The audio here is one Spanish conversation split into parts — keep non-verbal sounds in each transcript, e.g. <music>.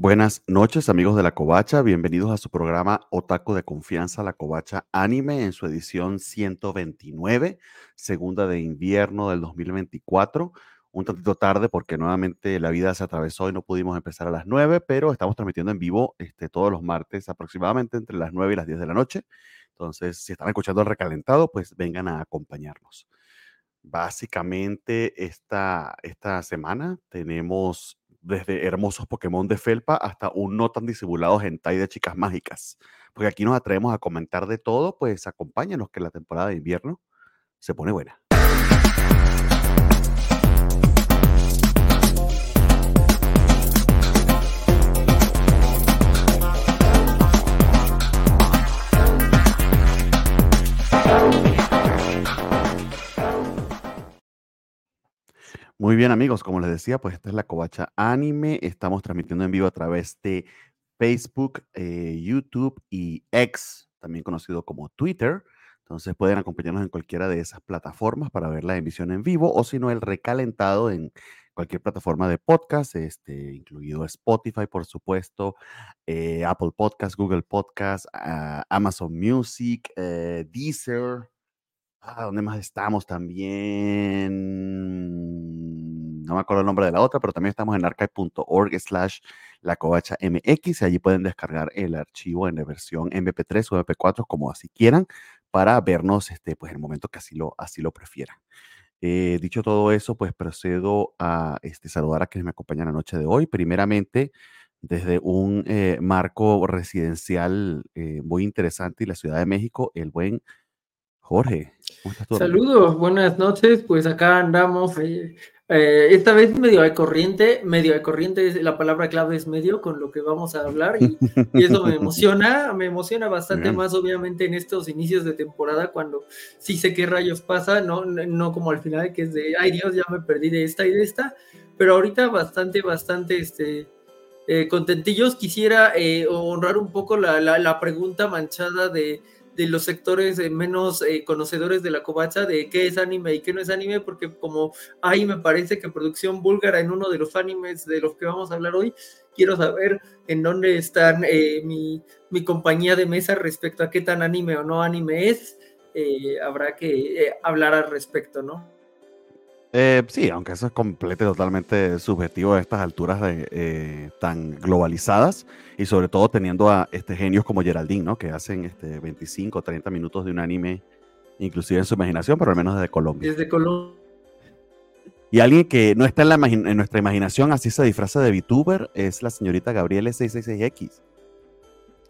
Buenas noches, amigos de La Covacha. Bienvenidos a su programa Otaku de Confianza, La Covacha Anime, en su edición 129, segunda de invierno del 2024. Un tantito tarde porque nuevamente la vida se atravesó y no pudimos empezar a las 9, pero estamos transmitiendo en vivo este, todos los martes aproximadamente entre las 9 y las 10 de la noche. Entonces, si están escuchando el recalentado, pues vengan a acompañarnos. Básicamente, esta, esta semana tenemos desde hermosos Pokémon de felpa hasta un no tan disimulado hentai de chicas mágicas. Porque aquí nos atrevemos a comentar de todo, pues acompáñanos que la temporada de invierno se pone buena. Muy bien, amigos, como les decía, pues esta es la Covacha Anime. Estamos transmitiendo en vivo a través de Facebook, eh, YouTube y X, también conocido como Twitter. Entonces pueden acompañarnos en cualquiera de esas plataformas para ver la emisión en vivo o si no el recalentado en cualquier plataforma de podcast, este, incluido Spotify, por supuesto, eh, Apple Podcast, Google Podcast, ah, Amazon Music, eh, Deezer. Ah, ¿dónde más estamos también? No me acuerdo el nombre de la otra, pero también estamos en archive.org slash la covacha MX allí pueden descargar el archivo en la versión MP3 o MP4 como así quieran para vernos este, pues, en el momento que así lo, así lo prefieran. Eh, dicho todo eso, pues procedo a este, saludar a quienes me acompañan la noche de hoy. Primeramente, desde un eh, marco residencial eh, muy interesante y la Ciudad de México, el buen Jorge. Saludos, buenas noches. Pues acá andamos. Eh, eh, esta vez medio de corriente, medio de corriente, la palabra clave es medio con lo que vamos a hablar y, eso me emociona, me emociona bastante más obviamente en estos inicios de temporada cuando sí sé qué rayos pasa, no, no como al final que es de, ay Dios, ya me perdí de esta y de esta, pero ahorita bastante, bastante, este, eh, contentillos. Quisiera honrar un poco la, la pregunta manchada de de los sectores eh, menos eh, conocedores de la covacha de qué es anime y qué no es anime, porque como ahí me parece que producción búlgara en uno de los animes de los que vamos a hablar hoy, quiero saber en dónde están eh, mi, mi, compañía de mesa respecto a qué tan anime o no anime es. habrá que hablar al respecto, ¿no? Eh, sí, aunque eso es completamente totalmente subjetivo a estas alturas eh, tan globalizadas y sobre todo teniendo a este, genios como Geraldine, ¿no? que hacen este, 25 o 30 minutos de un anime, inclusive en su imaginación, pero al menos desde Colombia. Desde Colombia. Y alguien que no está en, la en nuestra imaginación, así se disfraza de VTuber, es la señorita Gabriele 666X,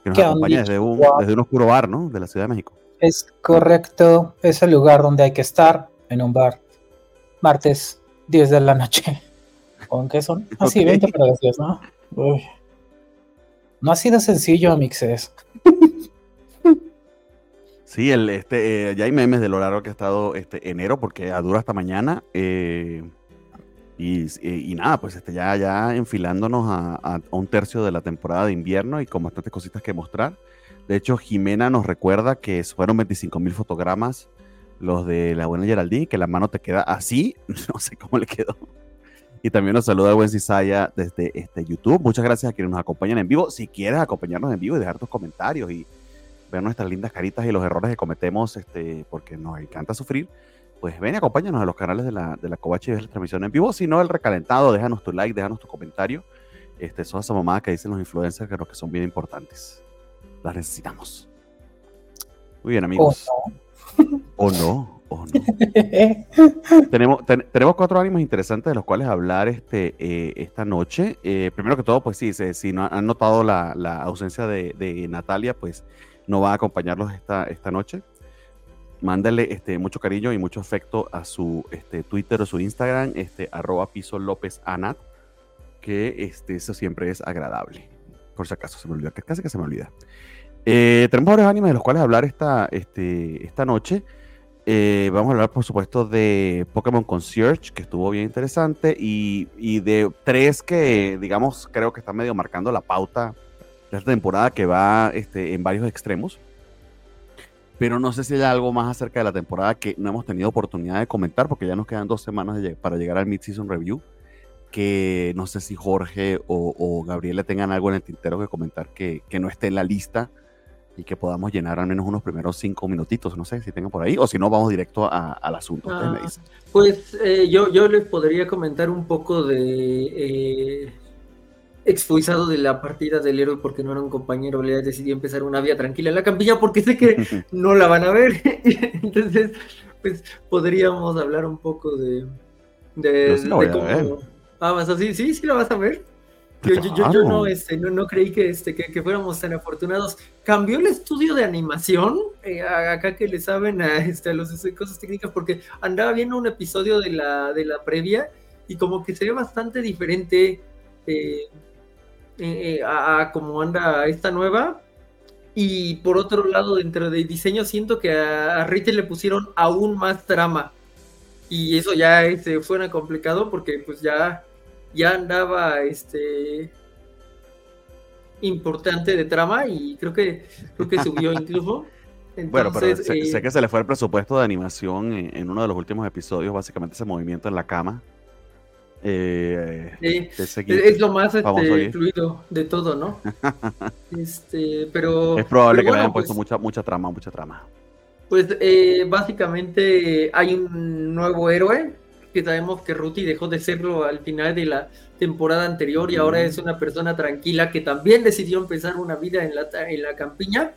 que nos acompaña desde un, desde un oscuro bar, ¿no? De la Ciudad de México. Es correcto, es el lugar donde hay que estar, en un bar martes 10 de la noche. <laughs> ¿Con qué son? Así, ah, 20 para las 10, ¿no? Uy. No ha sido sencillo, Mixes. <laughs> Sí, el, este, eh, ya hay memes de lo largo que ha estado este, enero, porque dura hasta mañana. Eh, y, nada, pues este, ya, ya enfilándonos a, un tercio de la temporada de invierno y con bastantes cositas que mostrar. De hecho, Jimena nos recuerda que fueron 25 mil fotogramas los de la buena Geraldine, que la mano te queda así, <laughs> no sé cómo le quedó. Y también nos saluda el buen Cisaya desde este YouTube. Muchas gracias a quienes nos acompañan en vivo. Si quieres acompañarnos en vivo y dejar tus comentarios y ver nuestras lindas caritas y los errores que cometemos, este, porque nos encanta sufrir, pues ven y acompáñanos a los canales de la, de la y ves la transmisión en vivo. Si no, el recalentado, déjanos tu like, déjanos tu comentario. Este, que dicen los influencers, que son bien importantes. Las necesitamos. Muy bien, amigos. ¿O no? ¿O no? <laughs> tenemos, tenemos cuatro ánimos interesantes de los cuales hablar este, eh, esta noche. Eh, primero que todo, pues sí, si no han notado la, ausencia de, Natalia, pues no va a acompañarlos esta, esta noche. Mándale este, mucho cariño y mucho afecto a su este, Twitter o su Instagram, este, arroba piso López Anat, que este, eso siempre es agradable. Por si acaso se me olvida, casi que se me olvida. Eh, tenemos varios animes de los cuales hablar esta, este, esta noche. Eh, vamos a hablar, por supuesto, de Pokémon Concierge, que estuvo bien interesante, y, y, de tres que, digamos, creo que están medio marcando la pauta de esta temporada, que va este, en varios extremos. Pero no sé si hay algo más acerca de la temporada que no hemos tenido oportunidad de comentar, porque ya nos quedan dos semanas para llegar al Mid-Season Review. que no sé si Jorge o, o Gabriela tengan algo en el tintero que comentar que, que no esté en la lista y que podamos llenar al menos unos primeros cinco minutitos, no sé si tengan por ahí, o si no, vamos directo a- al asunto. Me Ah, dicen. Pues eh, yo, yo les podría comentar un poco de eh, expulsado de la partida del héroe porque no era un compañero, le decidió empezar una vida tranquila en la campilla porque sé que <laughs> no la van a ver. <laughs> Entonces, pues podríamos hablar un poco de, de, sí cómo... Ah, ¿vas a- sí, sí, sí la vas a ver. Yo, yo- yo- no, este, no, no creí que, este, que, que fuéramos tan afortunados. Cambió el estudio de animación, eh, acá que le saben a, este, a los este, cosas técnicas, porque andaba viendo un episodio de la, de la previa y como que se ve bastante diferente eh, eh, a, a como anda esta nueva. Y por otro lado, dentro del diseño, siento que a, a Rachel le pusieron aún más trama. Y eso ya este, fuera complicado porque pues ya, ya andaba este importante de trama y creo que creo que subió incluso. <laughs> Bueno, pero Entonces, sé, eh, sé que se le fue el presupuesto de animación en, en uno de los últimos episodios, básicamente ese movimiento en la cama. Eh, eh, es, lo más este, fluido de todo, ¿no? <laughs> este, pero es probable pero que le hayan puesto pues- mucha, mucha trama, mucha trama. Pues eh, básicamente hay un nuevo héroe que sabemos que Ruti dejó de serlo al final de la temporada anterior y ahora es una persona tranquila que también decidió empezar una vida en la, en la campiña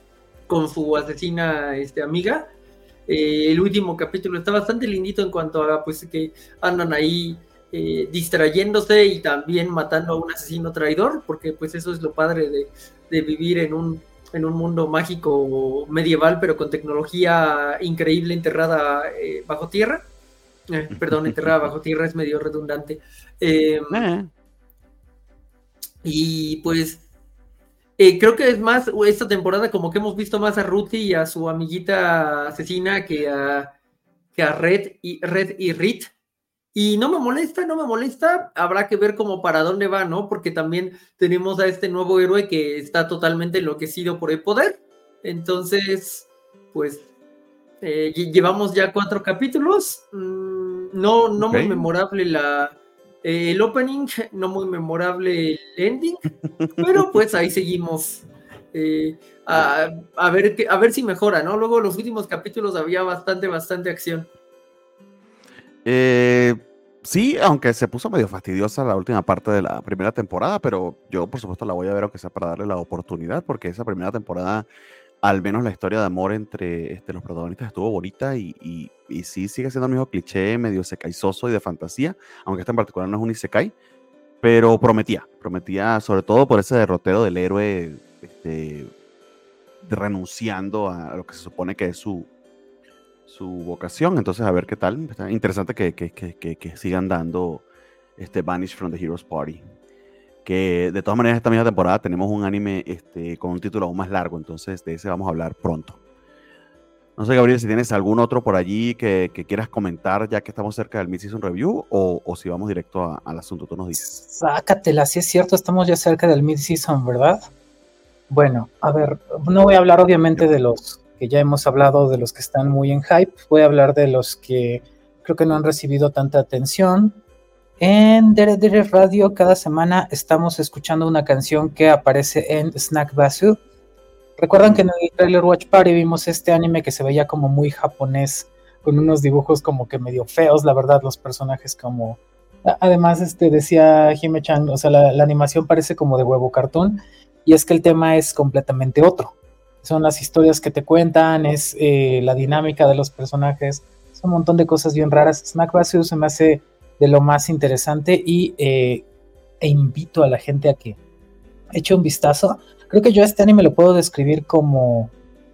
con su asesina este, amiga. Eh, el último capítulo está bastante lindito en cuanto a pues que andan ahí eh, distrayéndose y también matando a un asesino traidor, porque pues eso es lo padre de, de vivir en un en un mundo mágico medieval, pero con tecnología increíble enterrada eh, bajo tierra. Eh, perdón, enterrada bajo tierra es medio redundante. Eh, Eh, y pues eh, creo que es más esta temporada como que hemos visto más a Ruthie y a su amiguita asesina que a, que a Red y Red y Rit. Y no me molesta, no me molesta. Habrá que ver como para dónde va, ¿no? Porque también tenemos a este nuevo héroe que está totalmente enloquecido por el poder. Entonces, pues eh, lle- llevamos ya cuatro capítulos. Mm, no, no muy memorable la, eh, el opening, no muy memorable el ending, pero pues ahí seguimos. eh, a, a ver a ver si mejora, ¿no? Luego los últimos capítulos había bastante, bastante acción. eh, sí, aunque se puso medio fastidiosa la última parte de la primera temporada, pero yo por supuesto la voy a ver aunque sea para darle la oportunidad, porque esa primera temporada, al menos la historia de amor entre este, los protagonistas estuvo bonita y, sí sigue siendo el mismo cliché medio secaizoso y de fantasía, aunque este en particular no es un isekai, pero prometía, prometía sobre todo por ese derrotero del héroe este, renunciando a lo que se supone que es su, su vocación. Entonces, a ver qué tal. Está interesante que- que sigan dando este Vanish from the Heroes Party. Que de todas maneras, esta misma temporada tenemos un anime este, con un título aún más largo, entonces de ese vamos a hablar pronto. No sé, Gabriel, si tienes algún otro por allí que, que quieras comentar ya que estamos cerca del Mid-Season Review o, o si vamos directo a- al asunto, tú nos dices. Sácatela, sí es cierto, estamos ya cerca del mid-season, ¿verdad? Bueno, a ver, no voy a hablar obviamente de los que ya hemos hablado, de los que están muy en hype, voy a hablar de los que creo que no han recibido tanta atención. En Dere Dere Radio cada semana estamos escuchando una canción que aparece en Snack Basu. Recuerdan que en el trailer Watch Party vimos este anime que se veía como muy japonés, con unos dibujos como que medio feos, la verdad, los personajes como Además, este, decía Hime-chan, o sea, la, animación parece como de huevo cartón, y es que el tema es completamente otro. Son las historias que te cuentan, es eh, la dinámica de los personajes, es un montón de cosas bien raras. Snack Basu se me hace de lo más interesante y eh, e invito a la gente a que eche un vistazo. Creo que yo este anime lo puedo describir como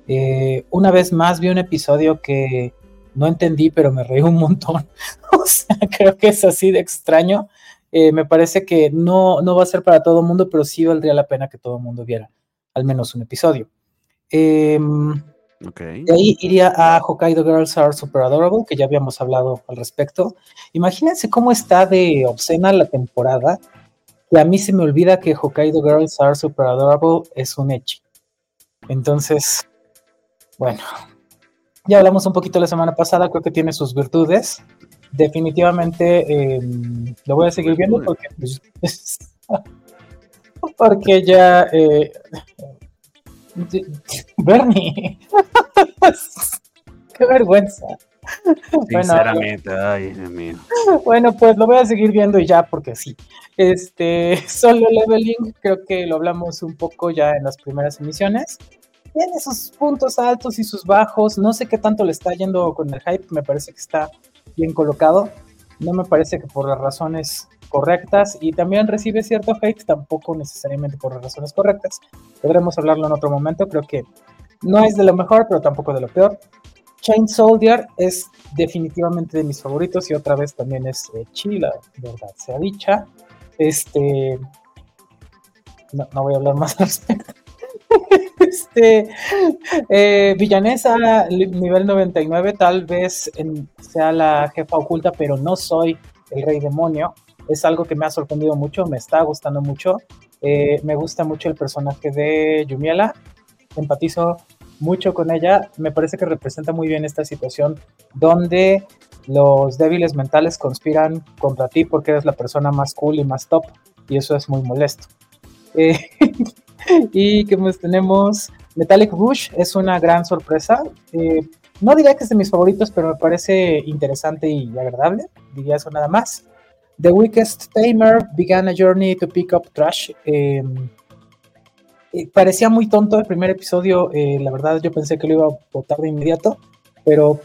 eh, una vez más vi un episodio que no entendí, pero me reí un montón. <laughs> o sea, creo que es así de extraño. Eh, me parece que no, no va a ser para todo el mundo, pero sí valdría la pena que todo el mundo viera al menos un episodio. Em, Ok. de ahí iría a Hokkaido Girls Are Super Adorable, que ya habíamos hablado al respecto. Imagínense cómo está de obscena la temporada, que a mí se me olvida que Hokkaido Girls Are Super Adorable es un echi. Entonces, bueno, ya hablamos un poquito la semana pasada, creo que tiene sus virtudes. definitivamente em, lo voy a seguir viendo porque, pues, <laughs> porque ya eh, <laughs> Bernie, <laughs> qué vergüenza. Sinceramente, ay, Dios mío. Bueno, pues lo voy a seguir viendo y ya, porque sí. Este, <laughs> solo leveling, creo que lo hablamos un poco ya en las primeras emisiones. Tiene sus puntos altos y sus bajos. No sé qué tanto le está yendo con el hype. Me parece que está bien colocado. No me parece que por las razones correctas y también recibe cierto hate, tampoco necesariamente por las razones correctas. Podremos hablarlo en otro momento. Creo que no es de lo mejor, pero tampoco de lo peor. Chain Soldier es definitivamente de mis favoritos y otra vez también es eh, chila, verdad sea dicha. Este. No, voy a hablar más al respecto. <laughs> este. Eh, villanesa, nivel 99, tal vez sea la jefa oculta, pero no soy el rey demonio. Es algo que me ha sorprendido mucho, me está gustando mucho. Eh, me gusta mucho el personaje de Yumiela. Empatizo mucho con ella. Me parece que representa muy bien esta situación donde los débiles mentales conspiran contra ti porque eres la persona más cool y más top. Y eso es muy molesto. Eh, <laughs> y que más tenemos Metallic Bush es una gran sorpresa. Eh, no diría que es de mis favoritos, pero me parece interesante y agradable. Diría eso nada más. The Weakest Tamer began a journey to pick up trash. Eh, eh, parecía muy tonto el primer episodio, eh, la verdad yo pensé que lo iba a votar de inmediato, pero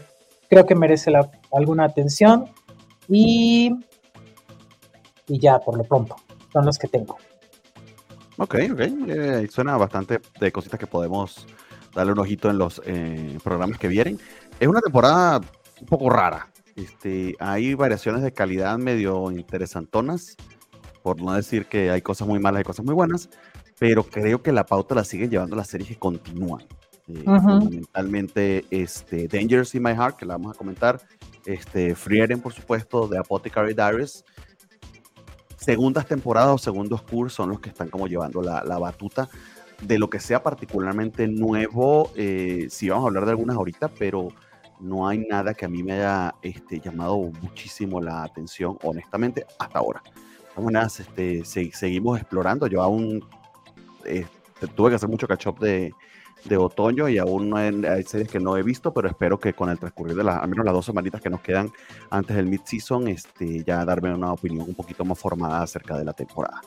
creo que merece alguna atención y, y ya por lo pronto, son los que tengo. Ok, ok, eh, suena bastante de cositas que podemos darle un ojito en los programas que vienen. Es una temporada un poco rara, este, hay variaciones de calidad medio interesantonas, por no decir que hay cosas muy malas y cosas muy buenas, pero creo que la pauta la siguen llevando las series que continúan. Eh, fundamentalmente este, Dangerous in My Heart, que la vamos a comentar, este, Frieren, por supuesto, de Apothecary Diaries. Segundas temporadas o segundos cursos son los que están como llevando la, la batuta de lo que sea particularmente nuevo. Eh, sí, vamos a hablar de algunas ahorita, pero no hay nada que a mí me haya este, llamado muchísimo la atención, honestamente, hasta ahora. Vamos este, seguimos explorando. Yo aún eh, tuve que hacer mucho catch up de, otoño y aún no hay, series que no he visto, pero espero que con el transcurrir de las, al menos las dos semanitas que nos quedan antes del mid-season, este, ya darme una opinión un poquito más formada acerca de la temporada.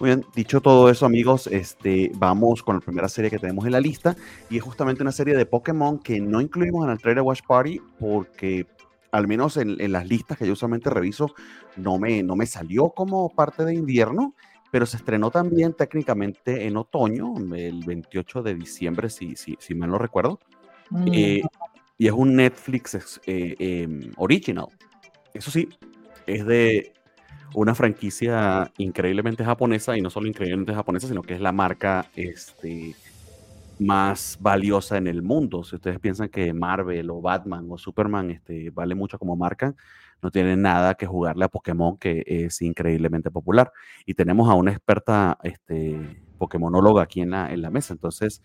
Muy bien, dicho todo eso, amigos, este, vamos con la primera serie que tenemos en la lista y es justamente una serie de Pokémon que no incluimos en el Trailer Watch Party porque al menos en, en, las listas que yo usualmente reviso no me, no me salió como parte de invierno pero se estrenó también técnicamente en otoño, el 28 de diciembre, si, si, si mal no recuerdo. Mm. Eh, y es un Netflix eh, em, original. Eso sí, es de una franquicia increíblemente japonesa, y no solo increíblemente japonesa, sino que es la marca este, más valiosa en el mundo. Si ustedes piensan que Marvel o Batman o Superman este, vale mucho como marca, no tiene nada que jugarle a Pokémon, que es increíblemente popular. Y tenemos a una experta este, Pokémonóloga aquí en la, en la mesa. Entonces,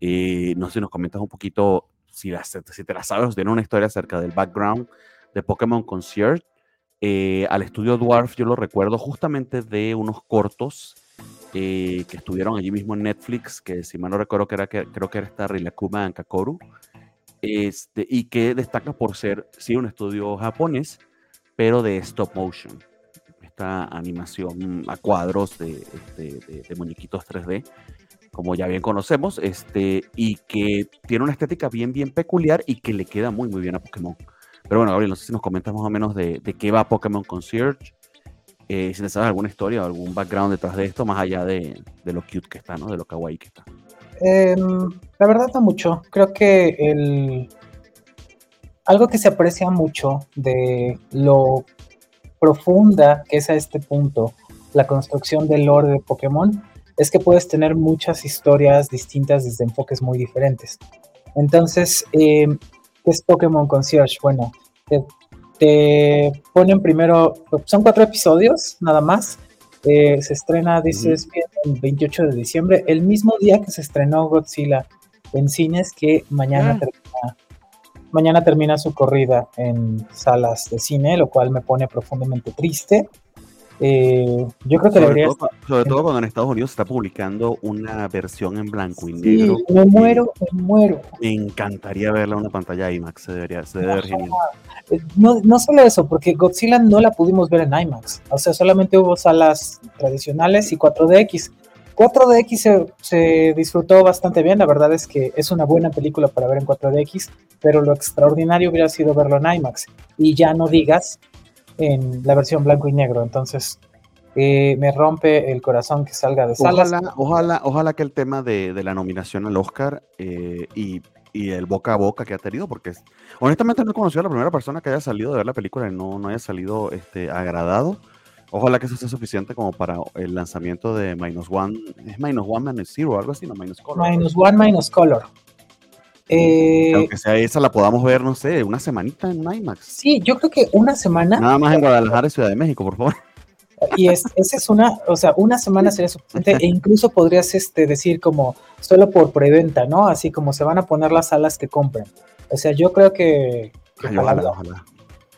eh, no sé si nos comentas un poquito, si, te la sabes, tiene una historia acerca del background de Pokémon Concierge. Eh, al estudio Dwarf yo lo recuerdo justamente de unos cortos eh, que estuvieron allí mismo en Netflix, que si mal no recuerdo que era, que, creo que era esta Rilakuma Kakoru, este, y que destaca por ser, sí, un estudio japonés, pero de stop motion. Esta animación a cuadros de, de, muñequitos 3D, como ya bien conocemos, este, y que tiene una estética bien, bien peculiar y que le queda muy, muy bien a Pokémon. Pero bueno, Gabriel, no sé si nos comentas más o menos de, de qué va Pokémon Concierge, eh, si sabes alguna historia o algún background detrás de esto, más allá de, de lo cute que está, ¿no? De lo kawaii que está. Em, la verdad no mucho. Creo que el, algo que se aprecia mucho de lo profunda que es a este punto la construcción del lore de Pokémon es que puedes tener muchas historias distintas desde enfoques muy diferentes. Entonces, eh, ¿qué es Pokémon Concierge? Bueno, te, ponen primero, son cuatro episodios nada más. Eh, se estrena, dices, el 28 de diciembre, el mismo día que se estrenó Godzilla en cines, que mañana ah. termina mañana termina su corrida en salas de cine, lo cual me pone profundamente triste. Eh, yo creo que Sobre, debería todo, sobre todo cuando en Estados Unidos se está publicando una versión en blanco y Sí, negro. me muero, me muero. Me encantaría verla en una pantalla IMAX, se debería, se debe ver genial. Eh, No, no solo eso, porque Godzilla no la pudimos ver en IMAX. O sea, solamente hubo salas tradicionales y 4DX. 4DX se, se disfrutó bastante bien. La verdad es que es una buena película para ver en 4DX, pero lo extraordinario hubiera sido verlo en IMAX. Y ya no digas en la versión blanco y negro. Entonces, eh, me rompe el corazón que salga de salas. Ojalá, ojalá, ojalá que el tema de, de la nominación al Oscar eh, y, y el boca a boca que ha tenido, porque es- honestamente no he conocido a la primera persona que haya salido de ver la película y no, no haya salido este, agradado. Ojalá que eso sea suficiente como para el lanzamiento de Minus One. Es Minus One Minus Zero, algo así, no Minus Color. Minus One, Minus Color. Eh, Aunque sea esa, la podamos ver, no sé, una semanita en IMAX. sí, yo creo que una semana. Nada más en Guadalajara y Ciudad de México, por favor. Y es, esa es una, o sea, una semana sería suficiente e incluso podrías este, decir como solo por preventa, ¿no? Así como se van a poner las salas que compren. O sea, yo creo que, que Ay, ojalá, ojalá, ojalá.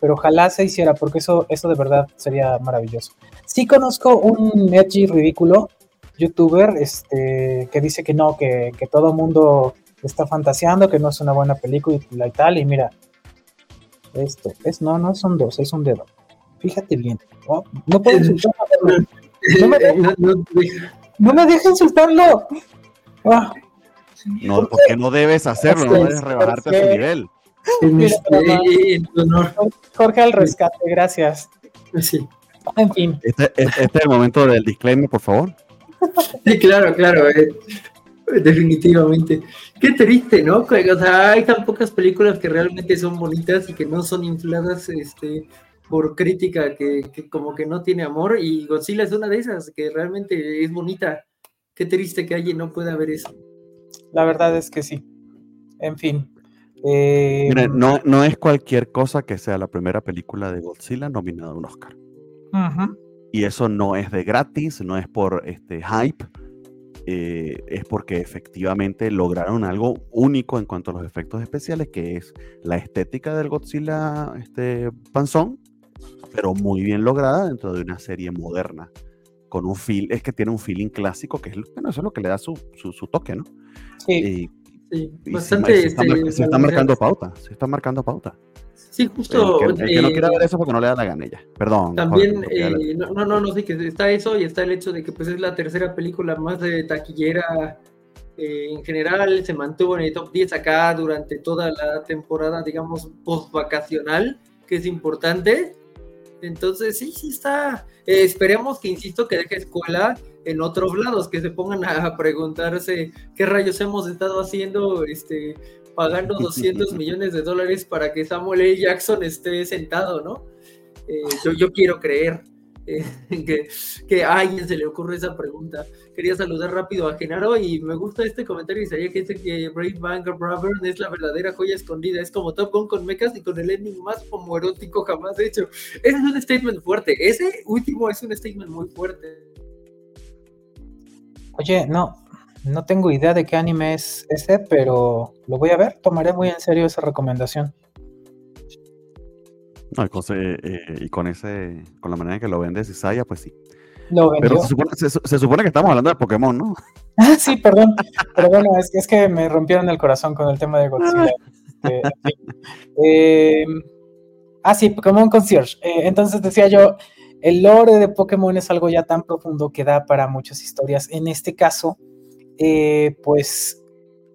pero ojalá se hiciera porque eso, eso de verdad sería maravilloso. Sí conozco un edgy ridículo youtuber este, que dice que no, que, que todo mundo está fantaseando, que no es una buena película y tal, y mira, esto, es, no, no son dos, es un dedo. Fíjate bien. Oh, no puedo insultarlo. <laughs> No me- Eh, no- no- me dejes insultarlo. Ah, No, porque no debes hacerlo, no debes rebajarte a nivel. Mira, este, mamá. tu honor. Jorge al rescate, gracias. Sí. En fin, Este, este- este es el momento del disclaimer, por favor. Sí, claro, claro, eh, <laughs> definitivamente. Qué triste, ¿no? O sea, hay tan pocas películas que realmente son bonitas y que no son infladas este, por crítica que, que como que no tiene amor y Godzilla es una de esas que realmente es bonita. Qué triste que alguien no pueda ver eso. la verdad es que sí. En fin. Eh, no, no es cualquier cosa que sea la primera película de Godzilla nominada a un Oscar. Y eso no es de gratis, no es por este hype, eh, es porque efectivamente lograron algo único en cuanto a los efectos especiales, que es la estética del Godzilla este, panzón, pero muy bien lograda dentro de una serie moderna. Con un feel, es que tiene un feeling clásico, que es, lo- bueno, eso es lo que le da su, su, su toque, ¿no? Sí, Y, Sí, y se, bastante. se está, este, se está marcando pauta, se está marcando pauta. Sí, El justo. que, el que no eh, quiera ver eso porque no le da la gana ella. Perdón. También, Jorge, eh, no, no, no, no, sí, que está eso y está el hecho de que pues es la tercera película más de taquillera eh, en general, se mantuvo en el top 10 acá durante toda la temporada, digamos, post-vacacional, que es importante. Entonces, sí, sí está. Eh, esperemos que, insisto, que deje escuela en otros lados, que se pongan a preguntarse qué rayos hemos estado haciendo, este, pagando <laughs> 200 millones de dólares para que Samuel L. Jackson esté sentado, ¿no? Eh, yo, yo quiero creer eh, <laughs> que, que a alguien se le ocurre esa pregunta. Quería saludar rápido a Genaro y me gusta este comentario, Isaías, que dice que Brave Banker Bravern es la verdadera joya escondida. Es como Top Gun con mechas y con el ending más homoerótico jamás hecho. Ese es un statement fuerte. Ese último es un statement muy fuerte. Oye, no, no tengo idea de qué anime es ese, pero lo voy a ver. Tomaré muy en serio esa recomendación. No, y con, ese, eh, y con ese, con la manera en que lo vendes Isaiah, pues sí. Lo Pero se supone, se, su- se supone que estamos hablando de Pokémon, ¿no? Ah, <laughs> sí, perdón. Pero bueno, es, es que me rompieron el corazón con el tema de Godzilla. Este, en fin. Eh, ah, sí, Pokémon Concierge. Eh, entonces decía yo, el lore de Pokémon es algo ya tan profundo que da para muchas historias. En este caso, eh, pues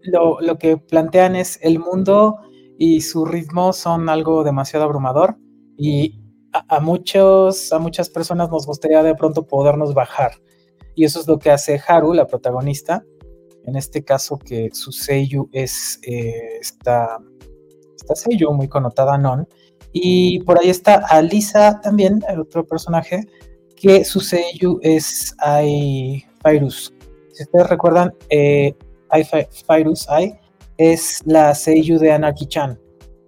lo, que plantean es el mundo y su ritmo son algo demasiado abrumador y a, muchos, a muchas personas nos gustaría de pronto podernos bajar. Y eso es lo que hace Haru, la protagonista. En este caso, que su Seiyu es eh, esta, esta Seiyu muy connotada Non. Y por ahí está Alisa también, el otro personaje, que su Seiyu es Ai Fairus. Si ustedes recuerdan, eh, Ai Fa- Fairus Ai es la Seiyu de Anarchy-chan.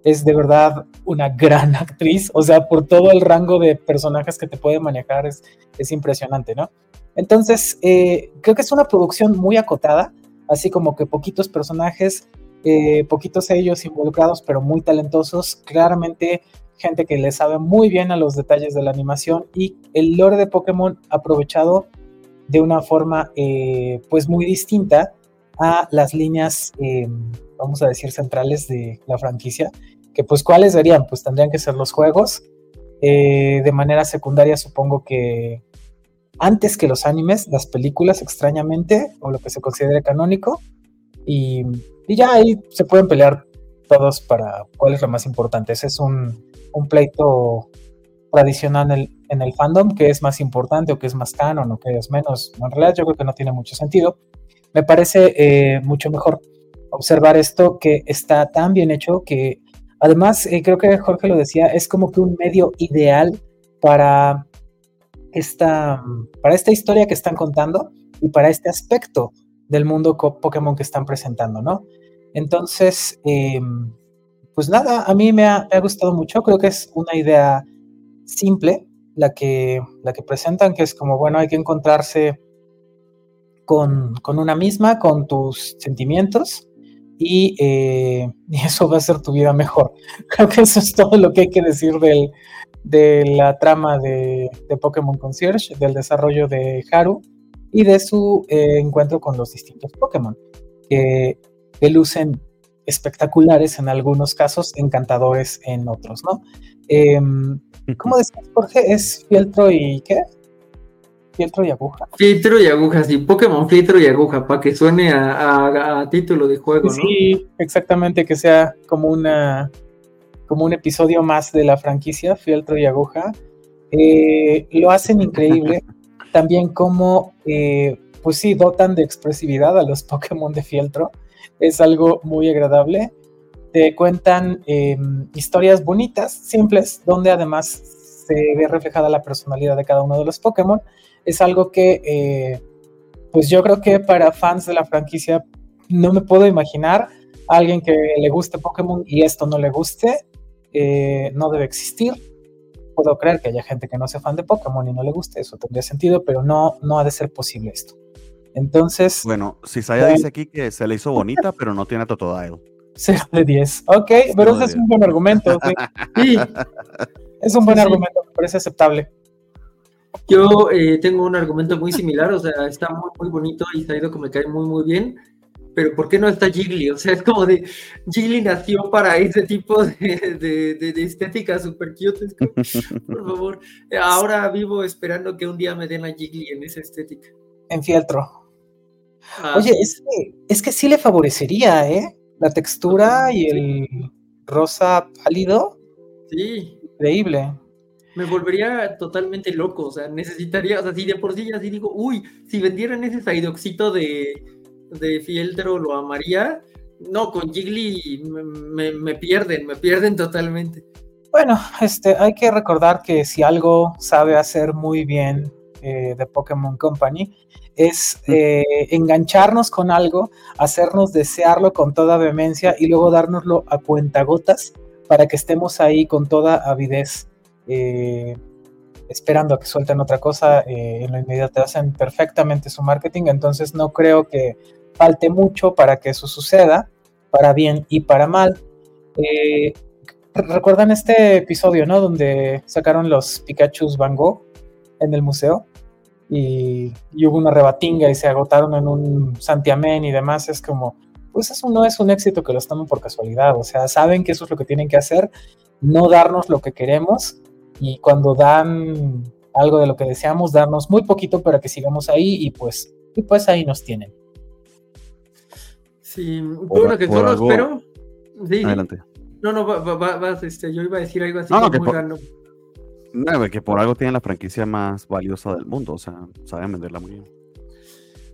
Es de verdad una gran <laughs> actriz, o sea, por todo el rango de personajes que te puede manejar es, es impresionante, ¿no? Entonces, eh, creo que es una producción muy acotada, así como que poquitos personajes, eh, poquitos ellos involucrados, pero muy talentosos, claramente gente que le sabe muy bien a los detalles de la animación y el lore de Pokémon aprovechado de una forma eh, pues muy distinta a las líneas, em, vamos a decir, centrales de la franquicia, que pues cuáles serían, pues tendrían que ser los juegos, eh, de manera secundaria supongo que antes que los animes, las películas extrañamente, o lo que se considere canónico, y, ya ahí se pueden pelear todos para cuál es lo más importante. Ese es un, pleito tradicional en el, fandom, que es más importante o que es más canon o que es menos. En realidad yo creo que no tiene mucho sentido. Me parece eh, mucho mejor observar esto que está tan bien hecho que además eh, creo que Jorge lo decía, es como que un medio ideal para esta, para esta historia que están contando y para este aspecto del mundo Pokémon que están presentando, ¿no? Entonces, em, pues nada, a mí me ha, gustado mucho, creo que es una idea simple la que, la que presentan, que es como, bueno, hay que encontrarse con, una misma, con tus sentimientos, y, eh, <laughs> y, eso va a hacer tu vida mejor. <laughs> Creo que eso es todo lo que hay que decir del, de la trama de, Pokémon Concierge, del desarrollo de Haru y de su eh, encuentro con los distintos Pokémon, que, lucen espectaculares en algunos casos, encantadores en otros, ¿no? Em, ¿Cómo decías, Jorge? ¿Es fieltro y qué? Fieltro y aguja. Fieltro y aguja, sí, Pokémon fieltro y aguja, para que suene a, título de juego, ¿no? Sí, exactamente, que sea como una como un episodio más de la franquicia, Fieltro y Aguja. Eh, lo hacen increíble. <laughs> También como, eh, pues sí, dotan de expresividad a los Pokémon de Fieltro. Es algo muy agradable. Te cuentan em, historias bonitas, simples, donde además se ve reflejada la personalidad de cada uno de los Pokémon. Es algo que, eh, pues yo creo que para fans de la franquicia no me puedo imaginar a alguien que le guste Pokémon y esto no le guste. Eh, no debe existir. Puedo creer que haya gente que no sea fan de Pokémon y no le guste, eso tendría sentido, pero no, no ha de ser posible esto. Entonces. Bueno, si Saya dice aquí que se le hizo bonita, pero no tiene Totodile. 0 de 10. Ok, pero ese es un buen argumento. <laughs> Sí. Es un buen argumento, me parece aceptable. Yo eh, tengo un argumento muy similar, o sea, está muy, muy bonito y Saido que me cae muy, muy bien pero ¿por qué no está Jiggly? O sea, es como de, Jiggly nació para ese tipo de, estética super cute. por favor, ahora vivo esperando que un día me den a Jiggly en esa estética. En fieltro. Oye, es que, es que sí le favorecería, ¿eh? La textura y el rosa pálido. Sí. Increíble. Me volvería totalmente loco, o sea, necesitaría, o sea, si de por sí así digo, uy, si vendieran ese saidoxito de de Fieltro lo amaría. No, con Jiggly me, pierden, me pierden totalmente. Bueno, este, hay que recordar que si algo sabe hacer muy bien eh, de Pokémon Company es eh, engancharnos con algo, hacernos desearlo con toda vehemencia y luego dárnoslo a cuentagotas para que estemos ahí con toda avidez, eh, esperando a que suelten otra cosa en lo inmediato. Hacen perfectamente su marketing, entonces no creo que falte mucho para que eso suceda, para bien y para mal. Eh, ¿Recuerdan este episodio, no? Donde sacaron los Pikachu Van Gogh en el museo y, hubo una rebatinga y se agotaron en un santiamén y demás. Es como, pues eso no es un éxito que los tomen por casualidad. O sea, saben que eso es lo que tienen que hacer, no darnos lo que queremos y cuando dan algo de lo que deseamos, darnos muy poquito para que sigamos ahí y pues, y pues ahí nos tienen. Sí, bueno, que solo espero. Sí, Adelante. No, no, vas, este, yo iba a decir algo así no, que muy por, que por algo tienen la franquicia más valiosa del mundo, o sea, saben venderla muy bien.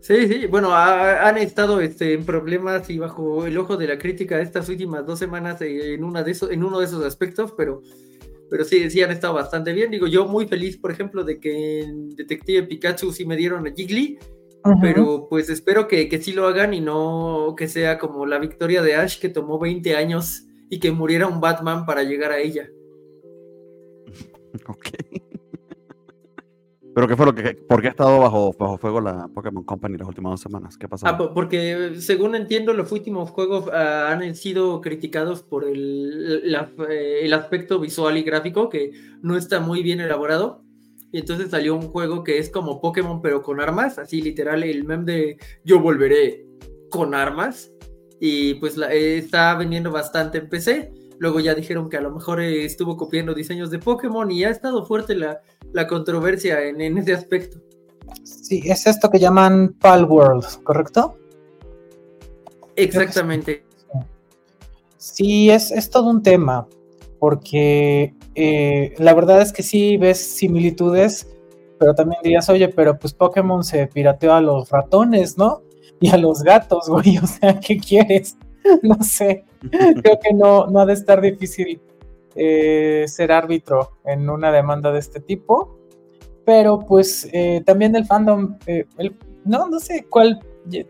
Sí, sí, bueno, han estado este, en problemas y bajo el ojo de la crítica estas últimas dos semanas en, una de esos, en uno de esos aspectos, pero, pero sí, sí han estado bastante bien. Digo, yo muy feliz, por ejemplo, de que en Detective Pikachu sí me dieron a Jiggly, pero pues espero que, que sí lo hagan y no que sea como la victoria de Ash que tomó 20 años y que muriera un Batman para llegar a ella. <laughs> Ok. ¿Pero qué fue lo que, por qué ha estado bajo, bajo fuego la Pokémon Company las últimas dos semanas? ¿Qué pasó? Ah, porque según entiendo, los últimos juegos ah, han sido criticados por el, eh, el aspecto visual y gráfico que no está muy bien elaborado. Y entonces salió un juego que es como Pokémon pero con armas, así literal el meme de yo volveré con armas. Y pues la, eh, está vendiendo bastante en PC. Luego ya dijeron que a lo mejor eh, estuvo copiando diseños de Pokémon y ha estado fuerte la, la controversia en, en, ese aspecto. Sí, es esto que llaman Pal World, ¿correcto? Exactamente. Sí, es, es todo un tema, porque eh, la verdad es que sí ves similitudes, pero también dirías, oye, pero pues Pokémon se pirateó a los ratones, ¿no? Y a los gatos, <laughs> güey, o sea, ¿qué quieres? <laughs> no sé, creo que no, no ha de estar difícil eh, ser árbitro en una demanda de este tipo, pero pues eh, también el fandom, eh, no, no sé cuál,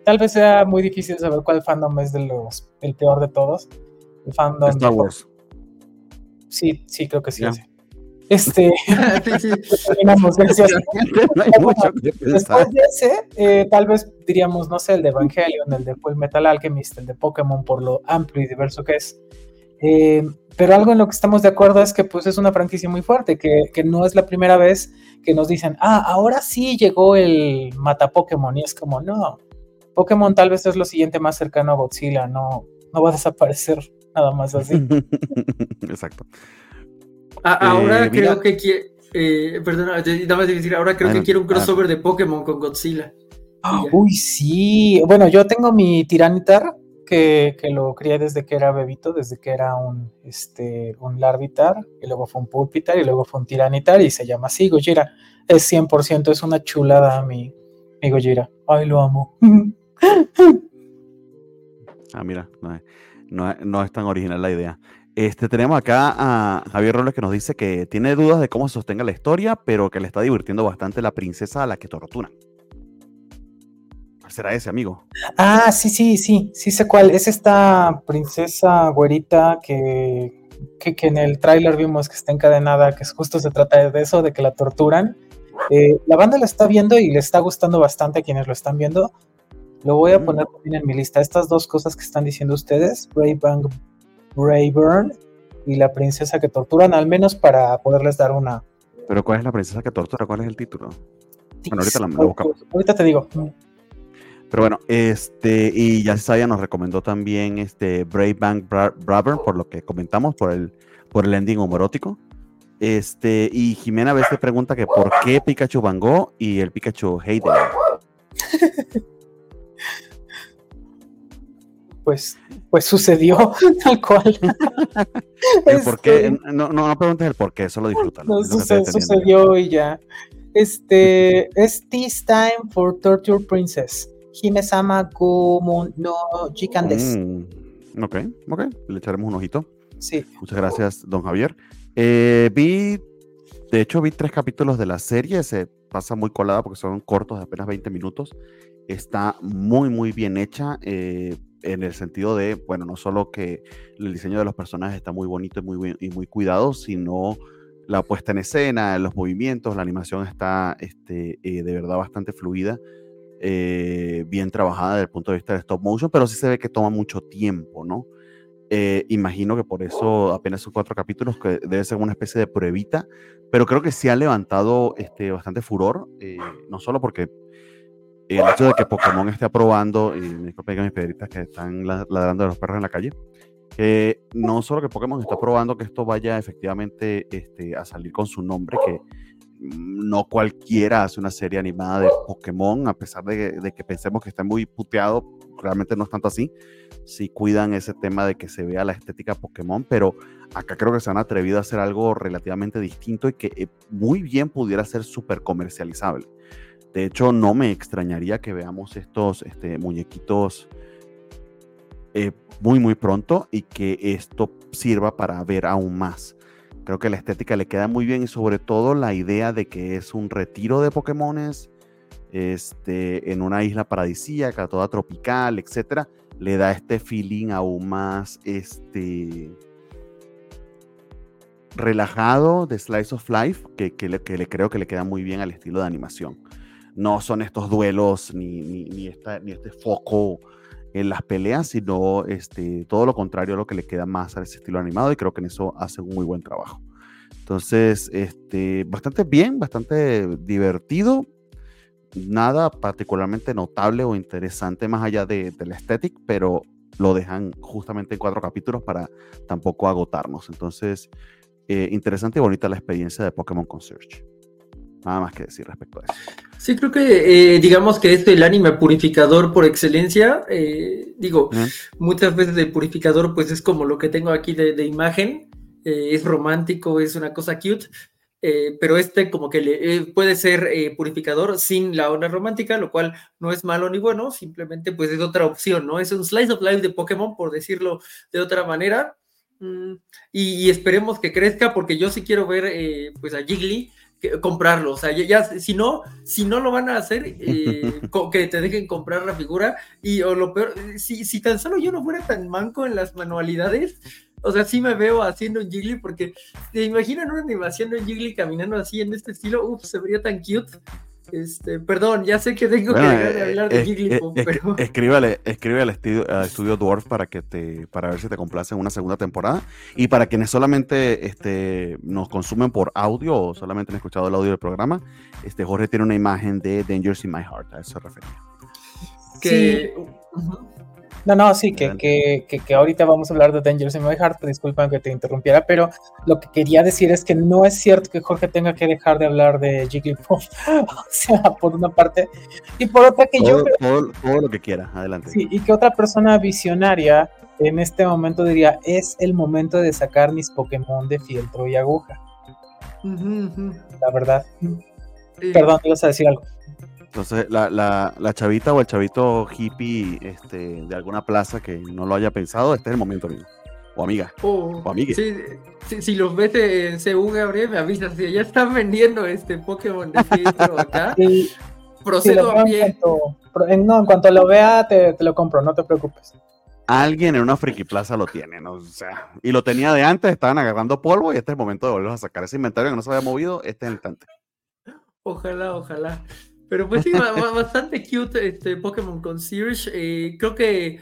tal vez sea muy difícil saber cuál fandom es de los, el peor de todos. El fandom Star Wars. Sí, sí, creo que sí. Este, <laughs> <laughs> gracias. <laughs> Después de ese, eh, tal vez diríamos, no sé, el de Evangelion, el de Full Metal Alchemist, el de Pokémon, por lo amplio y diverso que es. Eh, pero algo en lo que estamos de acuerdo es que pues es una franquicia muy fuerte, que, que, no es la primera vez que nos dicen, ah, ahora sí llegó el mata Pokémon, y es como, no, Pokémon tal vez es lo siguiente más cercano a Godzilla, no, no va a desaparecer nada más así. Exacto. Ahora creo que quiere. Eh, perdona, nada más decir, ahora creo que quiere un crossover de Pokémon con Godzilla. uy, sí. Bueno, yo tengo mi Tiranitar que, que, lo crié desde que era bebito, desde que era un, este, un Larvitar, y luego fue un Pulpitar, y luego fue un Tiranitar, y se llama así, Gojira. Es 100%, es una chulada mi, mi Gojira. Ay, lo amo. <laughs> ah, mira, no es, no, no es tan original la idea. Este, tenemos acá a Javier Robles que nos dice que tiene dudas de cómo se sostenga la historia, pero que le está divirtiendo bastante la princesa a la que torturan. ¿Será ese, amigo? Ah, sí, sí, sí, sí sé cuál. Es esta princesa güerita que, que, que en el tráiler vimos que está encadenada, que justo se trata de eso, de que la torturan. Eh, la banda la está viendo y le está gustando bastante a quienes lo están viendo. Lo voy a poner también en mi lista. Estas dos cosas que están diciendo ustedes, Brave Bang Brayburn y la princesa que torturan, al menos para poderles dar una. ¿Pero cuál es la princesa que tortura? ¿Cuál es el título? Bueno, ahorita la, la buscamos. Ahorita te digo. Pero bueno, este, y ya se sabía, nos recomendó también este Brave Bank Brother, por lo que comentamos, por el, por el ending homorótico. Este, y Jimena a veces pregunta que por qué Pikachu Van Gogh y el Pikachu Hayden. <laughs> pues, pues sucedió <laughs> tal cual. <laughs> ¿Por qué? Este, no, no, no preguntes el por qué, solo disfrútalo. No, sucedió, sucedió y ya. Este, es This Time for Torture Princess. Hime-sama Gumon no Jikandes. Mm, ok, ok, le echaremos un ojito. Sí. Muchas gracias, don Javier. Eh, vi, de hecho, vi tres capítulos de la serie, se pasa muy colada porque son cortos, de apenas 20 minutos. Está muy, muy bien hecha. Eh, en el sentido de, bueno, no solo que el diseño de los personajes está muy bonito y muy, y muy cuidado, sino la puesta en escena, los movimientos, la animación está este, eh, de verdad bastante fluida, eh, bien trabajada desde el punto de vista de stop motion, pero sí se ve que toma mucho tiempo, ¿no? Eh, imagino que por eso apenas son cuatro capítulos, que debe ser una especie de pruebita, pero creo que sí ha levantado este, bastante furor, no solo porque el hecho de que Pokémon esté aprobando, y me disculpen mis pedritas que están ladrando de los perros en la calle, que no solo que Pokémon está aprobando que esto vaya efectivamente este, a salir con su nombre, que no cualquiera hace una serie animada de Pokémon, a pesar de, de que pensemos que está muy puteado, realmente no es tanto así. Sí cuidan ese tema de que se vea la estética Pokémon, pero acá creo que se han atrevido a hacer algo relativamente distinto y que eh, muy bien pudiera ser súper comercializable. De hecho, no me extrañaría que veamos estos este, muñequitos eh, muy, muy pronto y que esto sirva para ver aún más. Creo que la estética le queda muy bien y sobre todo la idea de que es un retiro de Pokémones este, en una isla paradisíaca, toda tropical, etcétera, le da este feeling aún más este, relajado de Slice of Life que, que, le, creo que le queda muy bien al estilo de animación. No son estos duelos ni, ni, este foco en las peleas, sino este, todo lo contrario a lo que le queda más a ese estilo animado y creo que en eso hace un muy buen trabajo. Entonces, este, bastante bien, bastante divertido, nada particularmente notable o interesante más allá de, de la estética, pero lo dejan justamente en cuatro capítulos para tampoco agotarnos. Entonces, eh, interesante y bonita la experiencia de Pokémon Concierge. Nada más que decir respecto a eso. Sí, creo que eh, digamos que es el anime purificador por excelencia. Eh, digo, ¿Eh? muchas veces el purificador pues es como lo que tengo aquí de, de imagen. es romántico, es una cosa cute. pero este como que le, puede ser purificador sin la onda romántica, lo cual no es malo ni bueno, simplemente pues es otra opción, ¿no? Es un slice of life de Pokémon, por decirlo de otra manera. Mm, y, y, esperemos que crezca porque yo sí quiero ver pues a Jiggly comprarlo. O sea, ya, si no, si no lo van a hacer, eh, <laughs> que te dejen comprar la figura. Y o lo peor, si, si tan solo yo no fuera tan manco en las manualidades, o sea, sí me veo haciendo un Jiggly, porque te imaginan una animación de un Jiggly caminando así en este estilo, uff, se vería tan cute. Este, perdón, ya sé que tengo bueno, que dejar de hablar de eh, Jigglypuff, eh, pero... Escríbale, escribe al estudio, al estudio Dwarf para que te, para ver si te complace en una segunda temporada. Y para quienes solamente este, nos consumen por audio o solamente han escuchado el audio del programa, este Jorge tiene una imagen de Dangers in My Heart, a eso se refería. Que... Sí. Uh -huh. No, no, sí, que, que, que, que, ahorita vamos a hablar de Dangerous in My Heart, disculpen que te interrumpiera, pero lo que quería decir es que no es cierto que Jorge tenga que dejar de hablar de Jigglypuff, <laughs> o sea, por una parte, y por otra que todo, yo... Todo, todo, lo que quiera, adelante. Sí, y que otra persona visionaria en este momento diría, es el momento de sacar mis Pokémon de fieltro y aguja. Uh -huh, uh -huh. La verdad. Sí. Perdón, ibas a decir algo. Entonces, la, la, la, chavita o el chavito hippie este, de alguna plaza que no lo haya pensado, este es el momento, amigo. O amiga. Oh, o amigue. Sí, sí, si los ves en CU, Gabriel, me avisas. Si ya están vendiendo este Pokémon de filtro acá, <laughs> sí, procedo sí, a pie. No, en cuanto lo vea, te, te, lo compro, no te preocupes. Alguien en una friki plaza lo tiene, ¿no? O sea, y lo tenía de antes, estaban agarrando polvo y este es el momento de volverlos a sacar ese inventario que no se había movido, este es el instante. Ojalá, ojalá. Pero pues sí, bastante cute este Pokémon Concierge. Eh, creo que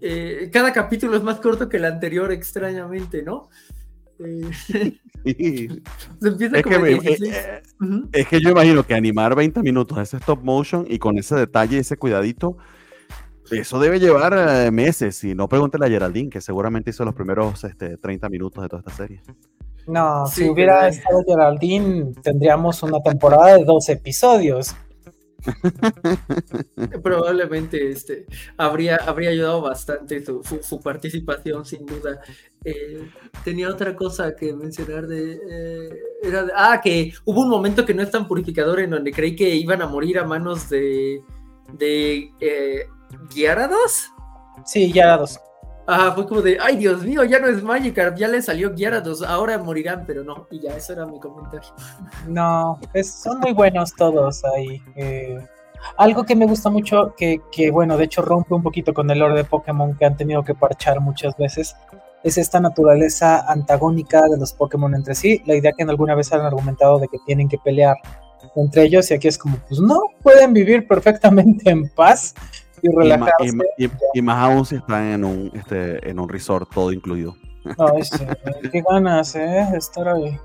eh, cada capítulo es más corto que el anterior, extrañamente, ¿no? Eh, <laughs> sí. se empieza es, como que me, es, uh -huh. es, que yo imagino que animar 20 minutos ese stop motion y con ese detalle, ese cuidadito, eso debe llevar eh, meses. Y no pregúntele a Geraldine, que seguramente hizo los primeros este, 30 minutos de toda esta serie. No, sí, si hubiera pero... estado Geraldine, tendríamos una temporada de dos episodios. <laughs> Probablemente este, habría, habría ayudado bastante su, participación, sin duda. Eh, tenía otra cosa que mencionar de, eh, era Ah, que hubo un momento que no es tan purificador en donde creí que iban a morir a manos de. de. Eh, ¿Gyarados? Sí, Gyarados. Ajá, fue como de, ay Dios mío, ya no es Magikarp, ya le salió Gyarados, ahora morirán, pero no, y ya, eso era mi comentario. No, es, son muy buenos todos ahí. Eh, algo que me gusta mucho, que, que, bueno, de hecho rompe un poquito con el lore de Pokémon que han tenido que parchar muchas veces, es esta naturaleza antagónica de los Pokémon entre sí, la idea que en alguna vez han argumentado de que tienen que pelear entre ellos, y aquí es como, pues no, pueden vivir perfectamente en paz y relajarse. Y, y, y, más aún si están en un, este, en un resort todo incluido. Ay, sí, qué ganas, ¿eh? Estar ahí.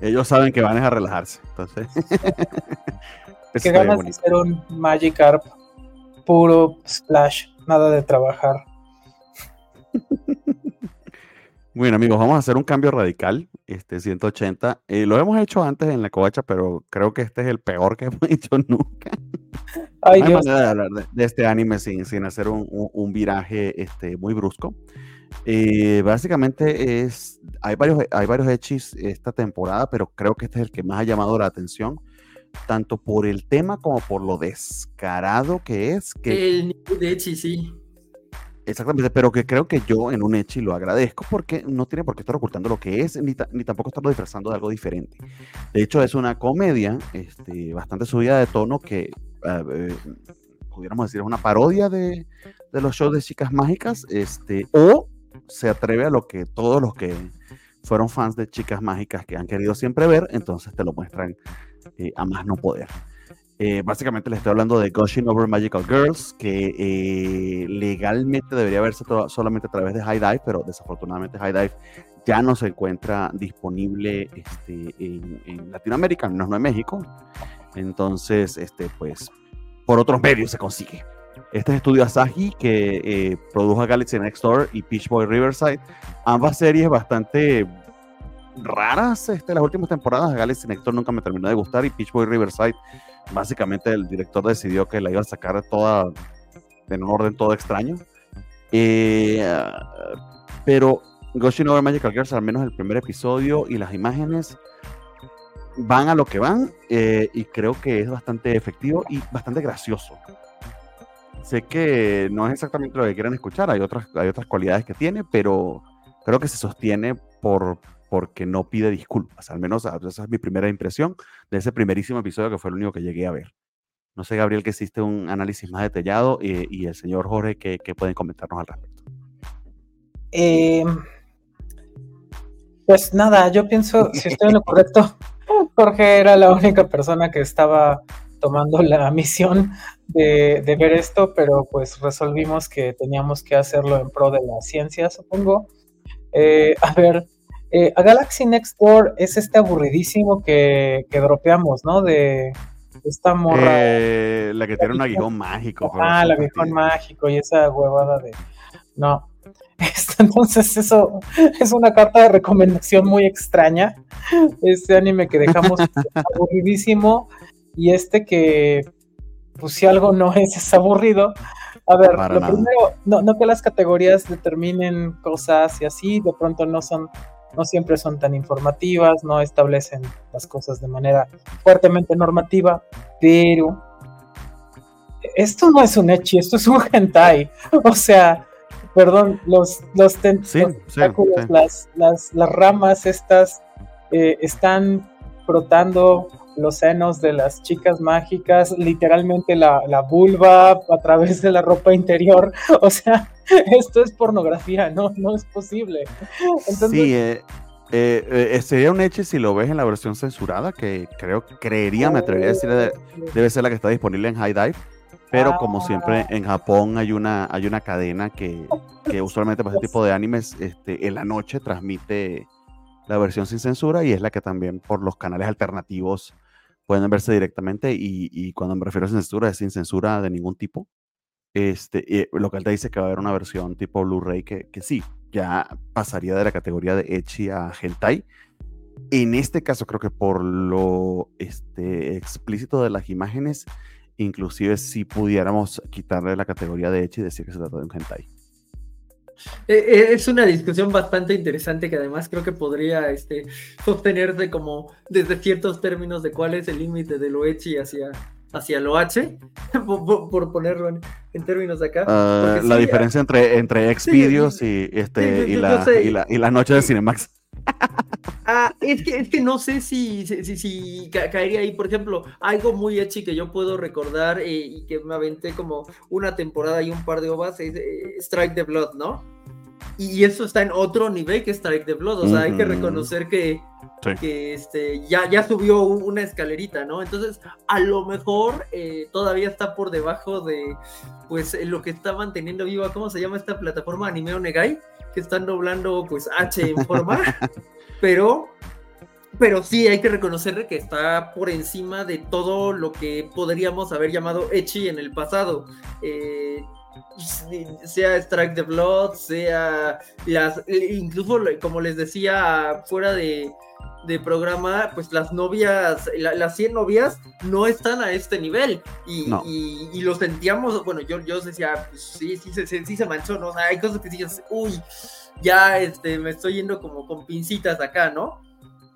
Ellos saben que van a relajarse, entonces. <laughs> qué ganas de hacer un Magikarp puro splash, nada de trabajar. Bueno, amigos, vamos a hacer un cambio radical, este 180. Eh, lo hemos hecho antes en la covacha, pero creo que este es el peor que <laughs> hemos hecho nunca. Ay, no hay Dios. manera de hablar de, de, este anime sin, sin hacer un, un, un viraje este, muy brusco. Eh, básicamente es, hay varios, hay varios hechis esta temporada, pero creo que este es el que más ha llamado la atención, tanto por el tema como por lo descarado que es. Que, el nivel de hechi, sí. Exactamente, pero que creo que yo en un Echi lo agradezco porque no tiene por qué estar ocultando lo que es, ni, ni tampoco estarlo disfrazando de algo diferente. De hecho, es una comedia este, bastante subida de tono que, uh, pudiéramos decir, es una parodia de, de, los shows de chicas mágicas, este, o se atreve a lo que todos los que fueron fans de chicas mágicas que han querido siempre ver, entonces te lo muestran eh, a más no poder. Eh, básicamente le estoy hablando de Gushing Over Magical Girls, que eh, legalmente debería verse solamente a través de High Dive, pero desafortunadamente High Dive ya no se encuentra disponible este, en, Latinoamérica, no, no en México. Entonces, este, pues, por otros medios se consigue. Este es Estudio Asahi que eh, produjo Galaxy Next Door y Peach Boy Riverside. Ambas series bastante raras este, las últimas temporadas. Galaxy Next Door nunca me terminó de gustar y Peach Boy Riverside, básicamente el director decidió que la iba a sacar toda en un orden todo extraño. Eh, pero Ghost Over Magical Girls, al menos el primer episodio y las imágenes van a lo que van eh, y creo que es bastante efectivo y bastante gracioso. Sé que no es exactamente lo que quieran escuchar, hay otras, hay otras cualidades que tiene, pero creo que se sostiene por, porque no pide disculpas. Al menos esa es mi primera impresión de ese primerísimo episodio que fue el único que llegué a ver. No sé, Gabriel, que existe un análisis más detallado y, y el señor Jorge que, que, pueden comentarnos al respecto. Eh, pues nada, yo pienso, <laughs> si estoy en lo correcto, Jorge era la única persona que estaba tomando la misión de, ver esto, pero pues resolvimos que teníamos que hacerlo en pro de la ciencia, supongo. Eh, a ver, eh, a Galaxy Next Door es este aburridísimo que, que dropeamos, ¿no? De esta morra. Eh, la que tiene un aguijón mágico. Ah, el aguijón mágico y esa huevada de. No, <laughs> entonces eso es una carta de recomendación muy extraña. Este anime que dejamos <laughs> aburridísimo y este que, pues si algo no es, es aburrido. A ver, lo primero, no, no que las categorías determinen cosas y así, de pronto no son, no siempre son tan informativas, no establecen las cosas de manera fuertemente normativa, pero esto no es un echi, esto es un <laughs> hentai. O sea, perdón, los, los, tentáculos, Las, las, las, ramas estas eh, están frotando los senos de las chicas mágicas, literalmente la, la, vulva a través de la ropa interior. <laughs> O sea, <laughs> esto es pornografía, no, no es posible. sí, eh, eh, sería un hecho si lo ves en la versión censurada, que creo, creería, me atrevería a decir, debe ser la que está disponible en High Dive pero como siempre ah. en Japón hay una, hay una cadena que, que usualmente para este tipo de animes este, en la noche transmite la versión sin censura y es la que también por los canales alternativos pueden verse directamente y, y cuando me refiero a censura es sin censura de ningún tipo. Este, lo que él te dice que va a haber una versión tipo Blu-ray que, que sí, ya pasaría de la categoría de Echi a Hentai. En este caso creo que por lo este, explícito de las imágenes inclusive si pudiéramos quitarle la categoría de hecho y decir que se trata de un hentai. Eh, eh, es una discusión bastante interesante que además creo que podría este, sostenerse como desde ciertos términos de cuál es el límite de lo echi hacia, hacia lo H, <laughs> por, ponerlo en, términos de acá. Ah, la diferencia entre, entre Xvideos y, este, y, la, y, la, y la noche de Cinemax. <laughs> Ah, es que, es que no sé si, si, si, caería ahí, por ejemplo, algo muy hecho que yo puedo recordar eh, y que me aventé como una temporada y un par de ovas, es eh, Strike the Blood, ¿no? Y eso está en otro nivel que Strike the Blood, o sea, hay que reconocer que, que este, ya, ya subió una escalerita, ¿no? Entonces, a lo mejor eh, todavía está por debajo de, pues, lo que está manteniendo viva, ¿cómo se llama esta plataforma? Anime Onegai que están doblando pues H en forma, <laughs> pero, pero sí hay que reconocerle que está por encima de todo lo que podríamos haber llamado Echi en el pasado. Eh, sea Strike the Blood, sea las, incluso como les decía fuera de, de programa, pues las novias, las 100 novias no están a este nivel. Y, y, lo sentíamos, bueno, yo, yo decía, pues, sí, sí, sí, sí, se manchó, ¿no? O sea, hay cosas que dices, uy, ya este, me estoy yendo como con pincitas acá, ¿no?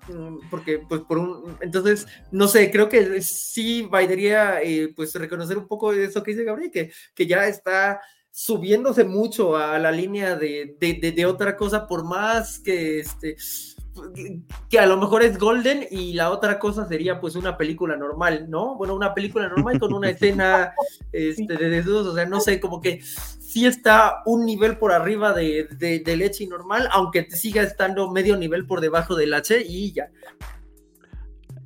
Mm, porque, pues, por un. Entonces, no sé, creo que sí valdría, eh, pues, reconocer un poco eso que dice Gabriel, que, que ya está subiéndose mucho a la línea de, de, de, otra cosa, por más que este que a lo mejor es golden y la otra cosa sería pues una película normal, ¿no? Bueno, una película normal con una escena <laughs> este, de desnudos, o sea, no sé, como que sí está un nivel por arriba de, de, del H normal, aunque te siga estando medio nivel por debajo del H y ya.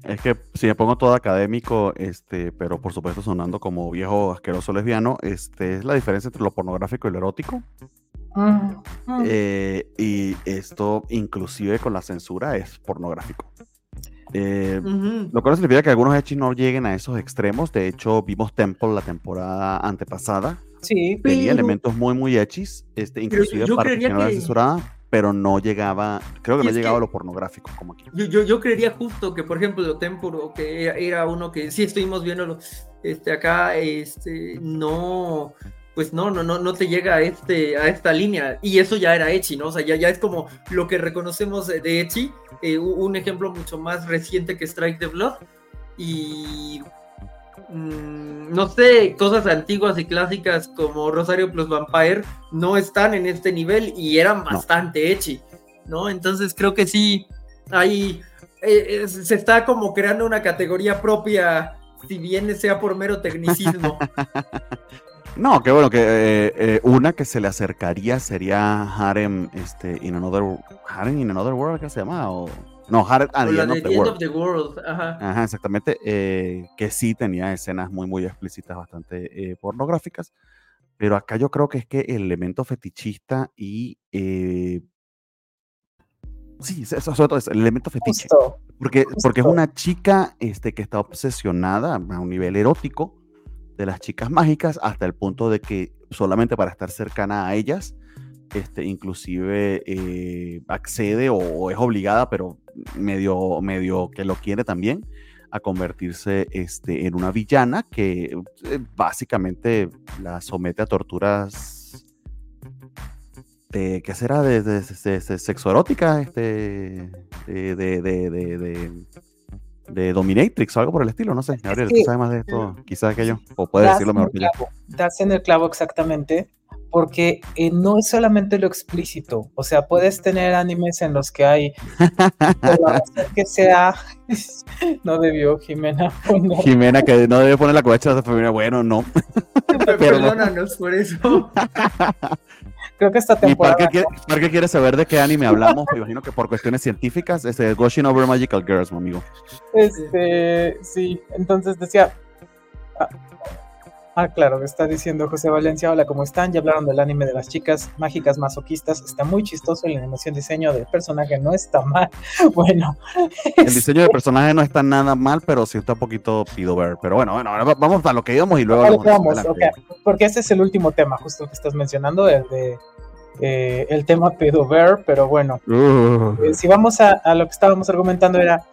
Es que si me pongo todo académico, este, pero por supuesto sonando como viejo asqueroso lesbiano, este, es la diferencia entre lo pornográfico y lo erótico. Mm, mm. Eh, y esto, inclusive con la censura, es pornográfico. Eh, Ujú. Lo cual significa que algunos hechos no lleguen a esos extremos. De hecho, vimos Temple la temporada antepasada. Sí, Tenía Pero- elementos muy, muy hechis, este, inclusive yo creería que no eran que- censuradas, pero no llegaba, creo que Y no llegaba que- a lo pornográfico como aquí. Yo, yo, yo creería justo que, por ejemplo, Tempuro, que era, era uno que sí estuvimos viendo este, acá, este, no, pues no, no, no, no te llega a, este, a esta línea. Y eso ya era Echi, ¿no? O sea, ya, ya es como lo que reconocemos de Echi, eh, un ejemplo mucho más reciente que Strike the Blood. Y mm, no sé, cosas antiguas y clásicas como Rosario plus Vampire no están en este nivel y eran bastante Echi, ¿no? Entonces creo que sí, hay, eh, eh, se está como creando una categoría propia, si bien sea por mero <laughs> tecnicismo. No, qué bueno que eh, eh, una que se le acercaría sería Harem este, in Another Harem in Another World, ¿qué se llama? O, no, Harem at o the la End de of the The End World. of the World, ajá. Ajá, exactamente. eh, que sí tenía escenas muy, muy explícitas, bastante eh, pornográficas. Pero acá yo creo que es que el elemento fetichista y. eh, sí, eso, eso- sobre todo es el elemento fetiche. justo. Porque, porque es una chica este, que está obsesionada a un nivel erótico de las chicas mágicas hasta el punto de que solamente para estar cercana a ellas, este, inclusive eh, accede o, es obligada, pero medio, medio que lo quiere también, a convertirse este, en una villana que eh, básicamente la somete a torturas de, ¿qué será? De, de, de- de sexo erótica, este, de, de, dominatrix o algo por el estilo, no sé. Gabriel, tú que- sabes más de esto, quizás que yo, o puedes Das decirlo mejor que yo. das en el clavo exactamente, porque eh, no es solamente lo explícito, o sea, puedes tener animes en los que hay, por la razón que sea, <laughs> no debió Jimena poner, Jimena, que no debe poner la covacha de femenina, bueno, no. Perdónanos por eso. <laughs> creo que esta Y temporada, Parker quiere, Parker quiere saber de qué anime hablamos, me imagino que por cuestiones científicas, este, Gushing Over Magical Girls, mi amigo. este, sí, entonces decía, ah, claro, está diciendo José Valencia, hola, ¿cómo están? Ya hablaron del anime de las chicas mágicas masoquistas, está muy chistoso, la animación, diseño del personaje no está mal, <laughs> bueno, El diseño de personaje no está nada mal, pero sí está un poquito pido ver. Pero bueno, bueno, ahora va- vamos a lo que íbamos y luego más vamos, adelante. ok. Porque ese es el último tema, justo que estás mencionando, el de eh, el tema pedo ver, pero bueno, Uh, eh, si vamos a, a lo que estábamos argumentando era,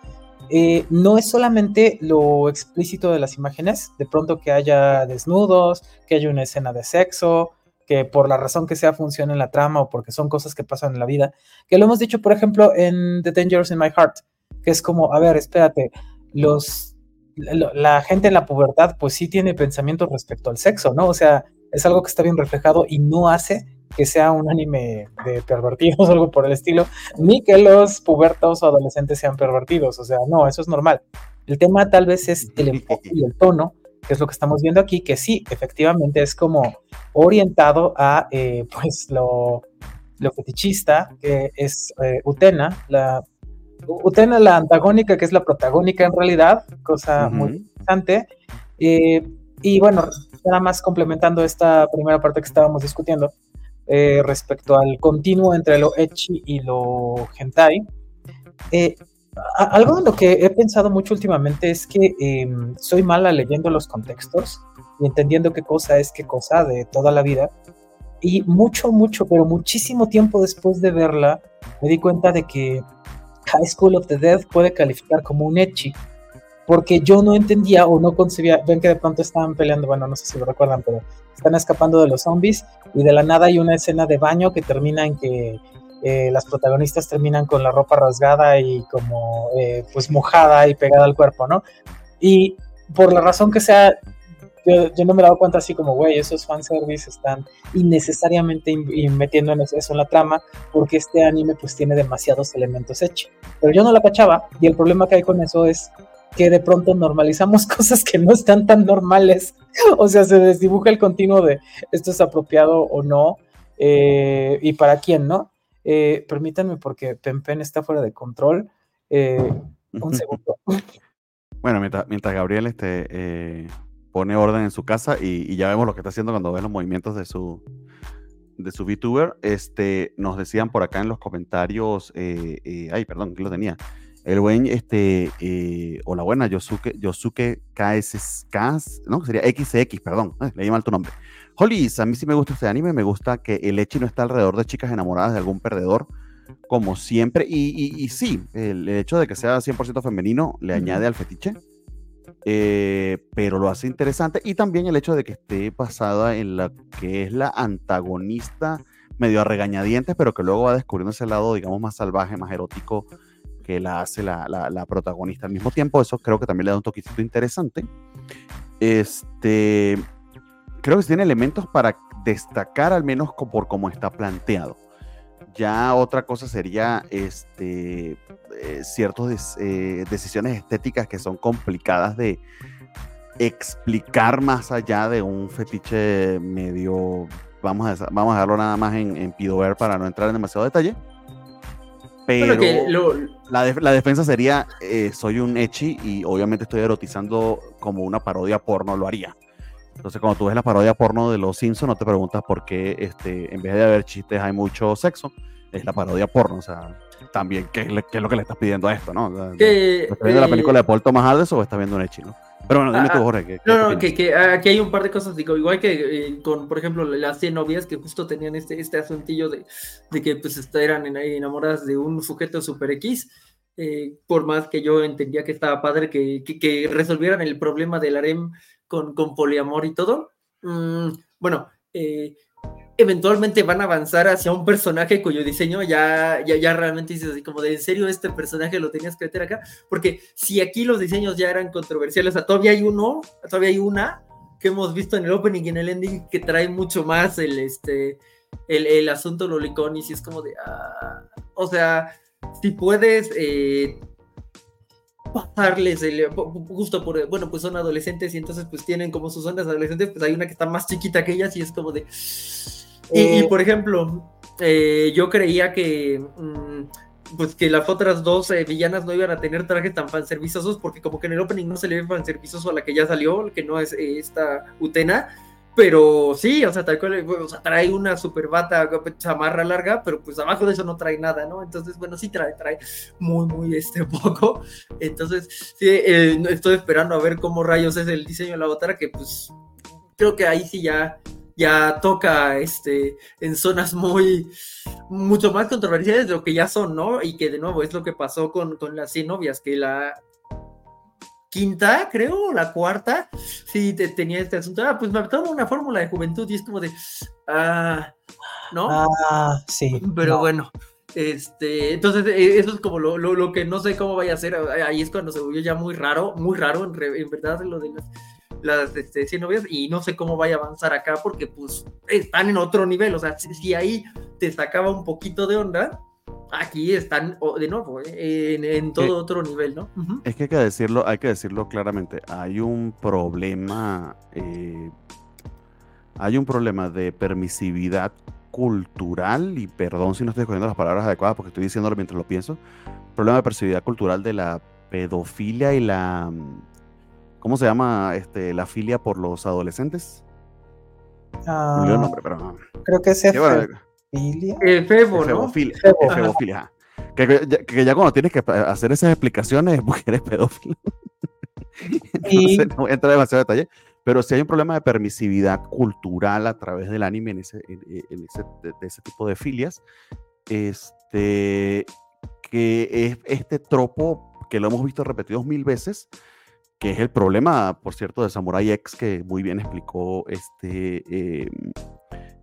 eh, no es solamente lo explícito de las imágenes, de pronto que haya desnudos, que haya una escena de sexo, que por la razón que sea funcione en la trama o porque son cosas que pasan en la vida, que lo hemos dicho, por ejemplo, en The Dangers in My Heart, que es como, a ver, espérate, los, la, la gente en la pubertad pues sí tiene pensamientos respecto al sexo, ¿no? O sea, es algo que está bien reflejado y no hace que sea un anime de pervertidos <laughs> o algo por el estilo, ni que los pubertos o adolescentes sean pervertidos, o sea, no, eso es normal. El tema tal vez es el enfoque y el tono, que es lo que estamos viendo aquí, que sí, efectivamente es como orientado a, eh, pues, lo, lo fetichista, que es eh, Utena, la... Utena, la antagónica, que es la protagónica en realidad, cosa muy ujú. interesante. Eh, y bueno, nada más complementando esta primera parte que estábamos discutiendo eh, respecto al continuo entre lo ecchi y lo hentai. eh, algo en lo que he pensado mucho últimamente es que eh, soy mala leyendo los contextos y entendiendo qué cosa es qué cosa de toda la vida. Y mucho, mucho, pero muchísimo tiempo después de verla, me di cuenta de que High School of the Dead puede calificar como un ecchi porque yo no entendía o no concebía, ven que de pronto estaban peleando, bueno, no sé si lo recuerdan, pero están escapando de los zombies y de la nada hay una escena de baño que termina en que eh, las protagonistas terminan con la ropa rasgada y como eh, pues mojada y pegada al cuerpo, ¿no? Y por la razón que sea, yo, no me he dado cuenta así como, güey, esos fanservice están innecesariamente metiendo en eso, en la trama, porque este anime pues tiene demasiados elementos hechos. Pero yo no la cachaba, y el problema que hay con eso es que de pronto normalizamos <laughs> cosas que no están tan normales. O sea, se desdibuja el continuo de esto es apropiado o no, eh, y para quién, ¿no? Eh, permítanme porque Pempen está fuera de control. Eh, un segundo. Bueno, mientras, mientras Gabriel este, eh, pone orden en su casa y, ya vemos lo que está haciendo cuando ve los movimientos de su, de su VTuber, este, nos decían por acá en los comentarios, ay, perdón, que lo tenía. El buen, este, o la buena, Yosuke, Yosuke KS, no, sería XX, perdón, leí mal tu nombre. Holly, a mí sí me gusta este anime, me gusta que el Echi no está alrededor de chicas enamoradas de algún perdedor, como siempre, y, sí, el, hecho de que sea 100% femenino le añade al fetiche, eh, pero lo hace interesante, y también el hecho de que esté basada en la que es la antagonista medio a regañadientes, pero que luego va descubriendo ese lado, digamos, más salvaje, más erótico que la hace la, la protagonista al mismo tiempo, eso creo que también le da un toquecito interesante. Este, creo que tiene elementos para destacar al menos por cómo está planteado. Ya otra cosa sería este, eh, ciertas eh, decisiones estéticas que son complicadas de explicar más allá de un fetiche medio, vamos a, vamos a dejarlo nada más en, en Pidover para no entrar en demasiado detalle. Pero la, la, defensa sería, eh, soy un echi y obviamente estoy erotizando como una parodia porno lo haría. Entonces, cuando tú ves la parodia porno de los Simpsons, no te preguntas por qué este, en vez de haber chistes hay mucho sexo. Es la parodia porno, o sea, también, ¿qué, es lo que le estás pidiendo a esto, no? ¿Estás viendo la película de Paul Thomas Anderson o estás viendo un Echi, no? Pero bueno, dime tú, ah, Jorge. no, no, que, aquí hay un par de cosas, digo, igual que eh, con, por ejemplo, las 100 novias que justo tenían este, este asuntillo de, de que pues eran enamoradas de un sujeto super X, eh, por más que yo entendía que estaba padre que, que resolvieran el problema del harem con, poliamor y todo. Mm, bueno, eh, eventualmente van a avanzar hacia un personaje cuyo diseño ya, ya, ya realmente dices así como de en serio este personaje lo tenías que meter acá, porque si aquí los diseños ya eran controversiales, o todavía hay uno, todavía hay una que hemos visto en el opening y en el ending que trae mucho más el, este, el, el asunto lolicón y si es como de, ah, o sea, si puedes eh, pasarles el, justo por, bueno, pues son adolescentes y entonces pues tienen como sus ondas adolescentes, pues hay una que está más chiquita que ellas y es como de... Y, eh. por ejemplo, eh, yo creía que... Mm, pues que las otras dos eh, villanas no iban a tener trajes tan fanservicosos porque como que en el opening no se le ve fanservicoso a la que ya salió, que no es esta Utena, pero sí, o sea, tal cual, o sea, trae una super bata, chamarra larga, pero pues abajo de eso no trae nada, ¿no? Entonces, bueno, sí trae, trae muy, muy, este, <laughs> poco. Entonces, sí, eh, estoy esperando a ver cómo rayos es el diseño de la botara, que pues creo que ahí sí ya, ya toca, este, en zonas muy, mucho más controversiales de lo que ya son, ¿no? Y que de nuevo es lo que pasó con, con las 100 novias, que la, quinta, creo, la cuarta, sí te, tenía este asunto. Ah, pues me toma una fórmula de juventud y es como de, ah, ¿no? Ah, sí. Pero bueno, este, entonces e, eso es como lo, lo, que no sé cómo vaya a ser. Ahí es cuando se volvió ya muy raro, muy raro en, en verdad lo de las, las este, 100 novias y no sé cómo vaya a avanzar acá porque pues están en otro nivel. O sea, si ahí te sacaba un poquito de onda aquí están de nuevo eh, en, todo otro nivel, ¿no? Es que hay que decirlo, hay que decirlo claramente. Hay un problema, eh, hay un problema de permisividad cultural y perdón si no estoy escogiendo las palabras adecuadas porque estoy diciéndolo mientras lo pienso. Problema de permisividad cultural de la pedofilia y la ¿cómo se llama? Este, la filia por los adolescentes. Ah, nombre, pero creo que es eh, febo, ¿no? Que, ya cuando tienes que hacer esas explicaciones es <laughs> porque eres pedófilo. y... no voy a entrar demasiado detalle. Pero si hay un problema de permisividad cultural a través del anime en ese, en ese, de, ese tipo de filias, este, que es este tropo que lo hemos visto repetidos mil veces, que es el problema, por cierto, de Samurai X, que muy bien explicó este, eh,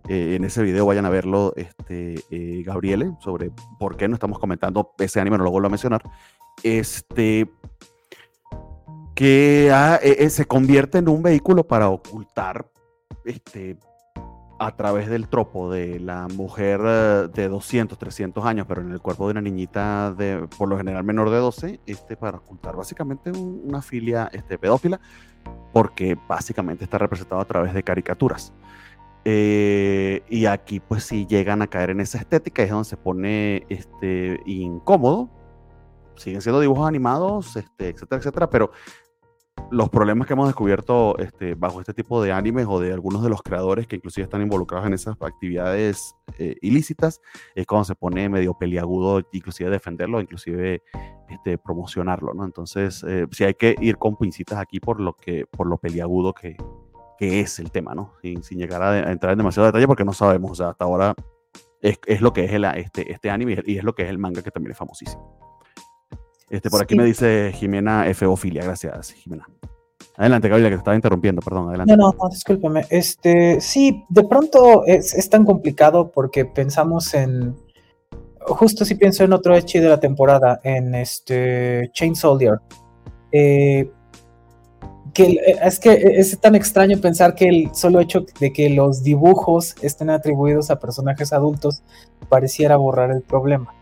eh, en ese video vayan a verlo, este, eh, Gabriele, sobre por qué no estamos comentando ese anime, no lo vuelvo a mencionar. Este, que eh, eh, se convierte en un vehículo para ocultar este, a través del tropo de la mujer eh, de 200, 300 años, pero en el cuerpo de una niñita de, por lo general menor de 12, este, para ocultar básicamente una filia este, pedófila, porque básicamente está representado a través de caricaturas. Eh, y aquí pues sí llegan a caer en esa estética, es donde se pone este, incómodo. Siguen siendo dibujos animados, este, etcétera, etcétera, pero los problemas que hemos descubierto este, bajo este tipo de animes o de algunos de los creadores que inclusive están involucrados en esas actividades eh, ilícitas, es cuando se pone medio peliagudo, inclusive defenderlo, inclusive este, promocionarlo, ¿no? Entonces, eh, sí hay que ir con pincitas aquí por lo, que, por lo peliagudo que, es el tema, ¿no? Sin, sin llegar a, entrar en demasiado detalle porque no sabemos, o sea, hasta ahora es, es lo que es el, este, este anime y es lo que es el manga que también es famosísimo. Este, por aquí me dice Jimena Feofilia. Gracias, Jimena. Adelante, Gabriela, que te estaba interrumpiendo, perdón, adelante. No, no, discúlpeme. Este, sí, de pronto es, tan complicado porque pensamos en. Justo si pienso en otro Echi de la temporada, en este Chain Soldier. Eh, que es que es tan extraño pensar que el solo hecho de que los dibujos estén atribuidos a personajes adultos pareciera borrar el problema.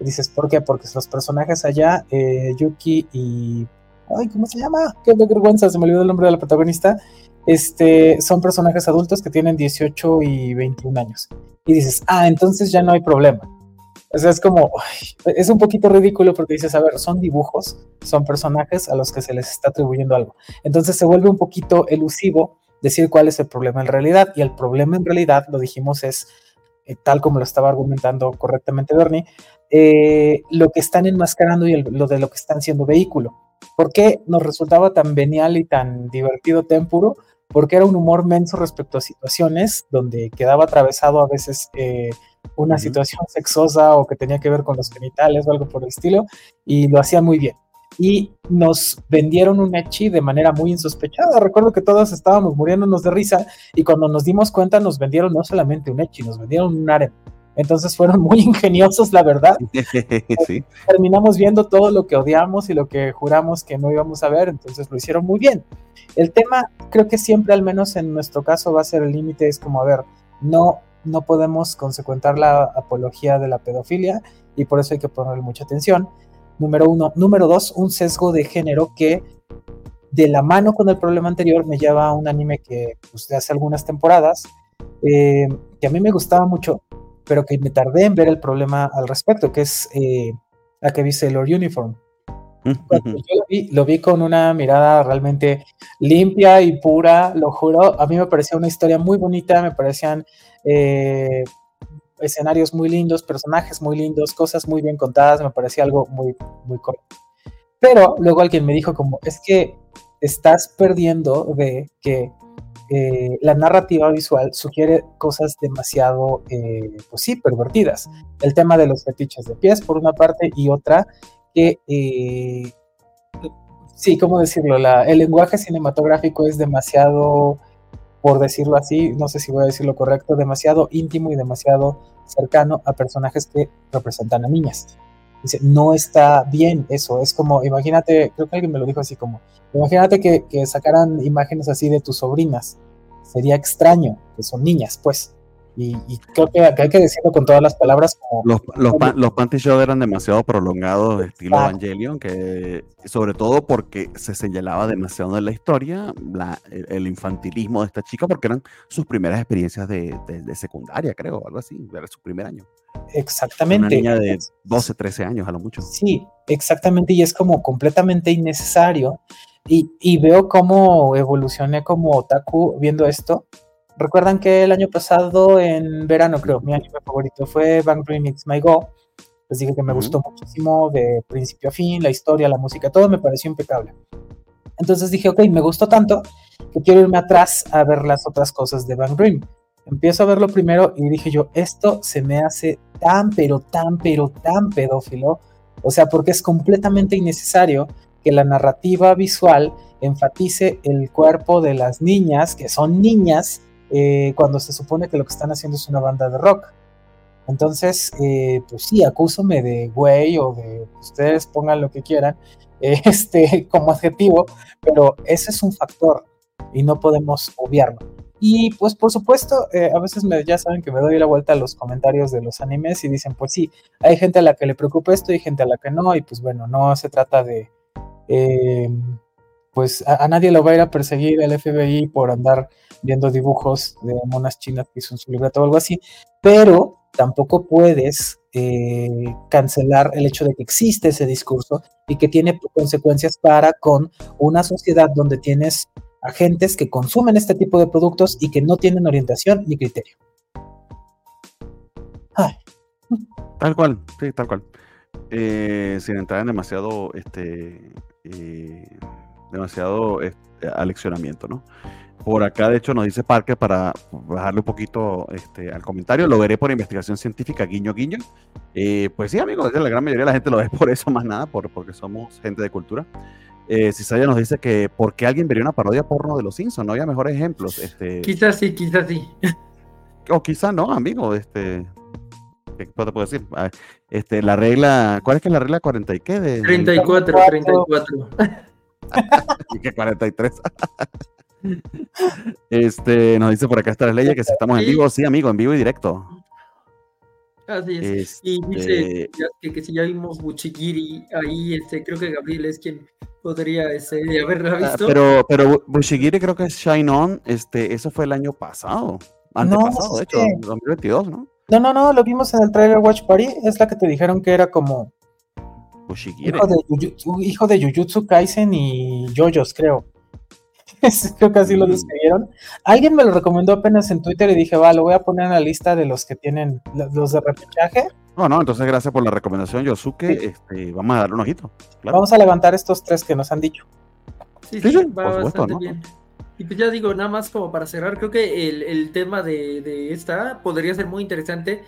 Dices, ¿por qué? Porque los personajes allá, eh, Yuki y. Ay, ¿cómo se llama? Qué vergüenza, se me olvidó el nombre de la protagonista. Este, son personajes adultos que tienen 18 y 21 años. Y dices, ah, entonces ya no hay problema. O sea, es como, es un poquito ridículo porque dices, a ver, son dibujos, son personajes a los que se les está atribuyendo algo. Entonces se vuelve un poquito elusivo decir cuál es el problema en realidad. Y el problema en realidad, lo dijimos, es eh, tal como lo estaba argumentando correctamente Bernie, eh, lo que están enmascarando y lo de lo que están siendo vehículo. ¿Por qué nos resultaba tan venial y tan divertido Tempuro? Porque era un humor menso respecto a situaciones donde quedaba atravesado a veces eh, una situación sexosa o que tenía que ver con los genitales o algo por el estilo, y lo hacía muy bien. Y nos vendieron un Echi de manera muy insospechada. Recuerdo que todos estábamos muriéndonos de risa y cuando nos dimos cuenta nos vendieron no solamente un Echi, nos vendieron un harem. Entonces fueron muy <laughs> ingeniosos, la verdad. <laughs> Terminamos viendo todo lo que odiamos y lo que juramos que no íbamos a ver, entonces lo hicieron muy bien. El tema, creo que siempre, al menos en nuestro caso, va a ser el límite, es como, a ver, no, no podemos consecuentar la apología de la pedofilia y por eso hay que ponerle mucha atención. Número uno. Número dos, un sesgo de género que de la mano con el problema anterior me lleva a un anime que pues, de hace algunas temporadas, eh, que a mí me gustaba mucho, pero que me tardé en ver el problema al respecto, que es eh, la que dice Lord Uniform. yo lo vi, con una mirada realmente limpia y pura, lo juro. A mí me parecía una historia muy bonita, me parecían eh, escenarios muy lindos, personajes muy lindos, cosas muy bien contadas, me parecía algo muy, muy correcto. Pero luego alguien me dijo como, es que estás perdiendo de que eh, la narrativa visual sugiere cosas demasiado, eh, pues sí, pervertidas. El tema de los fetiches de pies, por una parte, y otra que, eh, sí, ¿cómo decirlo? el lenguaje cinematográfico es demasiado, por decirlo así, no sé si voy a decir lo correcto, demasiado íntimo y demasiado cercano a personajes que representan a niñas. Dice, no está bien eso, es como, imagínate, creo que alguien me lo dijo así como, imagínate que, que sacaran imágenes así de tus sobrinas, sería extraño, que son niñas, pues. Y, creo que, hay que decirlo con todas las palabras. los, los, los panty eran demasiado prolongados, de estilo Evangelion, que sobre todo porque se señalaba demasiado en la historia el, infantilismo de esta chica, porque eran sus primeras experiencias de, de, secundaria, creo, algo así, era su primer año. Exactamente. Una niña de 12, 13 años a lo mucho. Sí, exactamente, y es como completamente innecesario. Y, y veo cómo evolucioné como otaku viendo esto Recuerdan que el año pasado, en verano, creo, mi anime favorito fue Bang Remix My Go. Les dije que me gustó muchísimo de principio a fin, la historia, la música, todo me pareció impecable. Entonces dije, ok, me gustó tanto que quiero irme atrás a ver las otras cosas de Bang Dream. Empiezo a verlo primero y dije yo, esto se me hace tan, pero tan, pero tan pedófilo. O sea, porque es completamente innecesario que la narrativa visual enfatice el cuerpo de las niñas, que son niñas, eh, cuando se supone que lo que están haciendo es una banda de rock. Entonces, eh, pues sí, acúsame de güey o de ustedes pongan lo que quieran <laughs> este, como adjetivo, pero ese es un factor y no podemos obviarlo. Y pues por supuesto, eh, a veces me, ya saben que me doy la vuelta a los comentarios de los animes y dicen, pues sí, hay gente a la que le preocupa esto y gente a la que no, y pues bueno, no se trata de, eh, pues a, nadie lo va a ir a perseguir el FBI por andar viendo dibujos de monas chinas que hizo su libreto o algo así, pero tampoco puedes eh, cancelar el hecho de que existe ese discurso y que tiene consecuencias para con una sociedad donde tienes agentes que consumen este tipo de productos y que no tienen orientación ni criterio. Tal cual, sí, tal cual. Eh, sin entrar en demasiado, este, eh, demasiado este, aleccionamiento, ¿no? Por acá, de hecho, nos dice Parker para bajarle un poquito este, al comentario. Lo veré por investigación científica, guiño, guiño. Eh, pues sí, amigos, la gran mayoría de la gente lo ve por eso, más nada, por, porque somos gente de cultura. Eh, Cisaya nos dice que ¿por qué alguien vería una parodia porno de los Simpsons? No había mejores ejemplos. Este... Quizás sí, quizás sí. <laughs> O quizás no, amigo. Este... ¿Qué te puedo decir? Ah, este, la regla, ¿cuál es que es la regla 40 y qué? De, 34, 34. <laughs> y que 43. <laughs> este, nos dice por acá está la ley que si estamos en vivo, sí, amigo, en vivo y directo. Así es. Y dice este que, que, si ya vimos Buchigiri ahí, este, creo que Gabriel es quien podría este, haberla ah, visto. pero, pero Buchigiri creo que es Shine On, este, eso fue el año pasado. Antepasado, no, de hecho, 2022, ¿no? No, no, no, lo vimos en el trailer Watch Party, es la que te dijeron que era como Bushigiri. Hijo de, hijo de Jujutsu Kaisen y Jojos, creo. <laughs> creo que así lo mm. describieron. Alguien me lo recomendó apenas en Twitter y dije, va, lo voy a poner en la lista de los que tienen los de repechaje. No, no, entonces gracias por la recomendación, Yosuke. Este, vamos a darle un ojito. Vamos a levantar estos tres que nos han dicho. Sí, sí, va bastante bien. Y pues ya digo, nada más como para cerrar, creo que el, tema de, de, esta podría ser muy interesante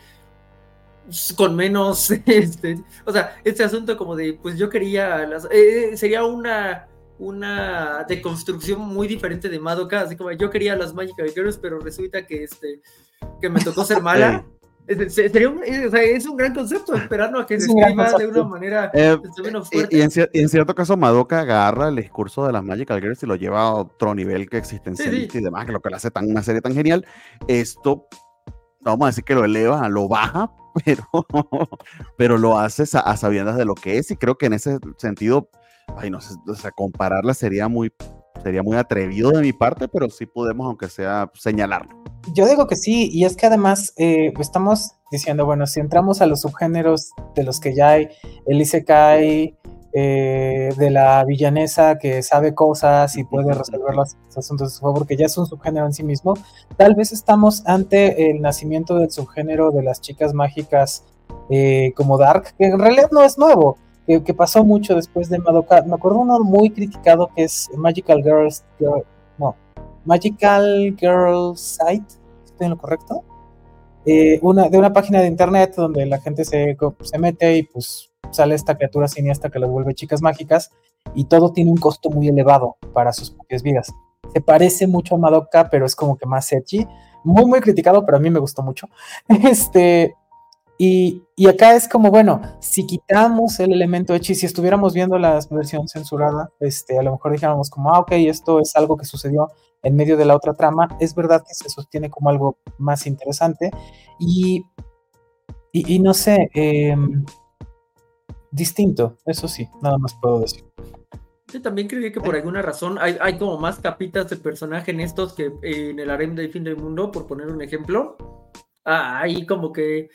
con menos, <laughs> este, o sea, este asunto como de, pues yo quería, las, eh, sería una una deconstrucción muy diferente de Madoka, así como yo quería las Magic Girls, pero resulta que este que me tocó ser mala. <laughs> Sería un, es un gran concepto, esperando a que se escriba de una manera eh, menos fuerte. Y, en, cierto caso, Madoka agarra el discurso de las Magical Girls y lo lleva a otro nivel que existencialista y demás, que lo que le hace tan, una serie tan genial. Esto, vamos a decir que lo eleva, lo baja, <laughs> pero, pero lo hace a, a sabiendas de lo que es, y creo que en ese sentido ay, no sé, o sea, compararla sería muy, sería muy atrevido de mi parte, pero sí podemos, aunque sea, señalarlo. Yo digo que sí, y es que además eh, estamos diciendo, bueno, si entramos a los subgéneros de los que ya hay, el Isekai, eh, de la villanesa que sabe cosas y puede resolver los asuntos de su favor, que ya es un subgénero en sí mismo, tal vez estamos ante el nacimiento del subgénero de las chicas mágicas eh, como Dark, que en realidad no es nuevo que, pasó mucho después de Madoka. Me acuerdo uno muy criticado que es Magical Girls, no, Magical Girls Site, ¿estoy en lo correcto? Eh, una, de una página de internet donde la gente se, se mete y pues sale esta criatura siniestra que las vuelve chicas mágicas y todo tiene un costo muy elevado para sus propias vidas. Se parece mucho a Madoka, pero es como que más edgy. Muy, muy criticado, pero a mí me gustó mucho. <laughs> Este, y, acá es como, bueno, si quitamos el elemento hecho y si estuviéramos viendo la versión censurada, este, a lo mejor dijéramos como, ah, ok, esto es algo que sucedió en medio de la otra trama, es verdad que se sostiene como algo más interesante y, y, no sé, em, distinto, eso sí, nada más puedo decir. Yo también creo que por alguna razón hay, hay como más capitas de personaje en estos que en el harem del fin del mundo, por poner un ejemplo. Ah, ahí como que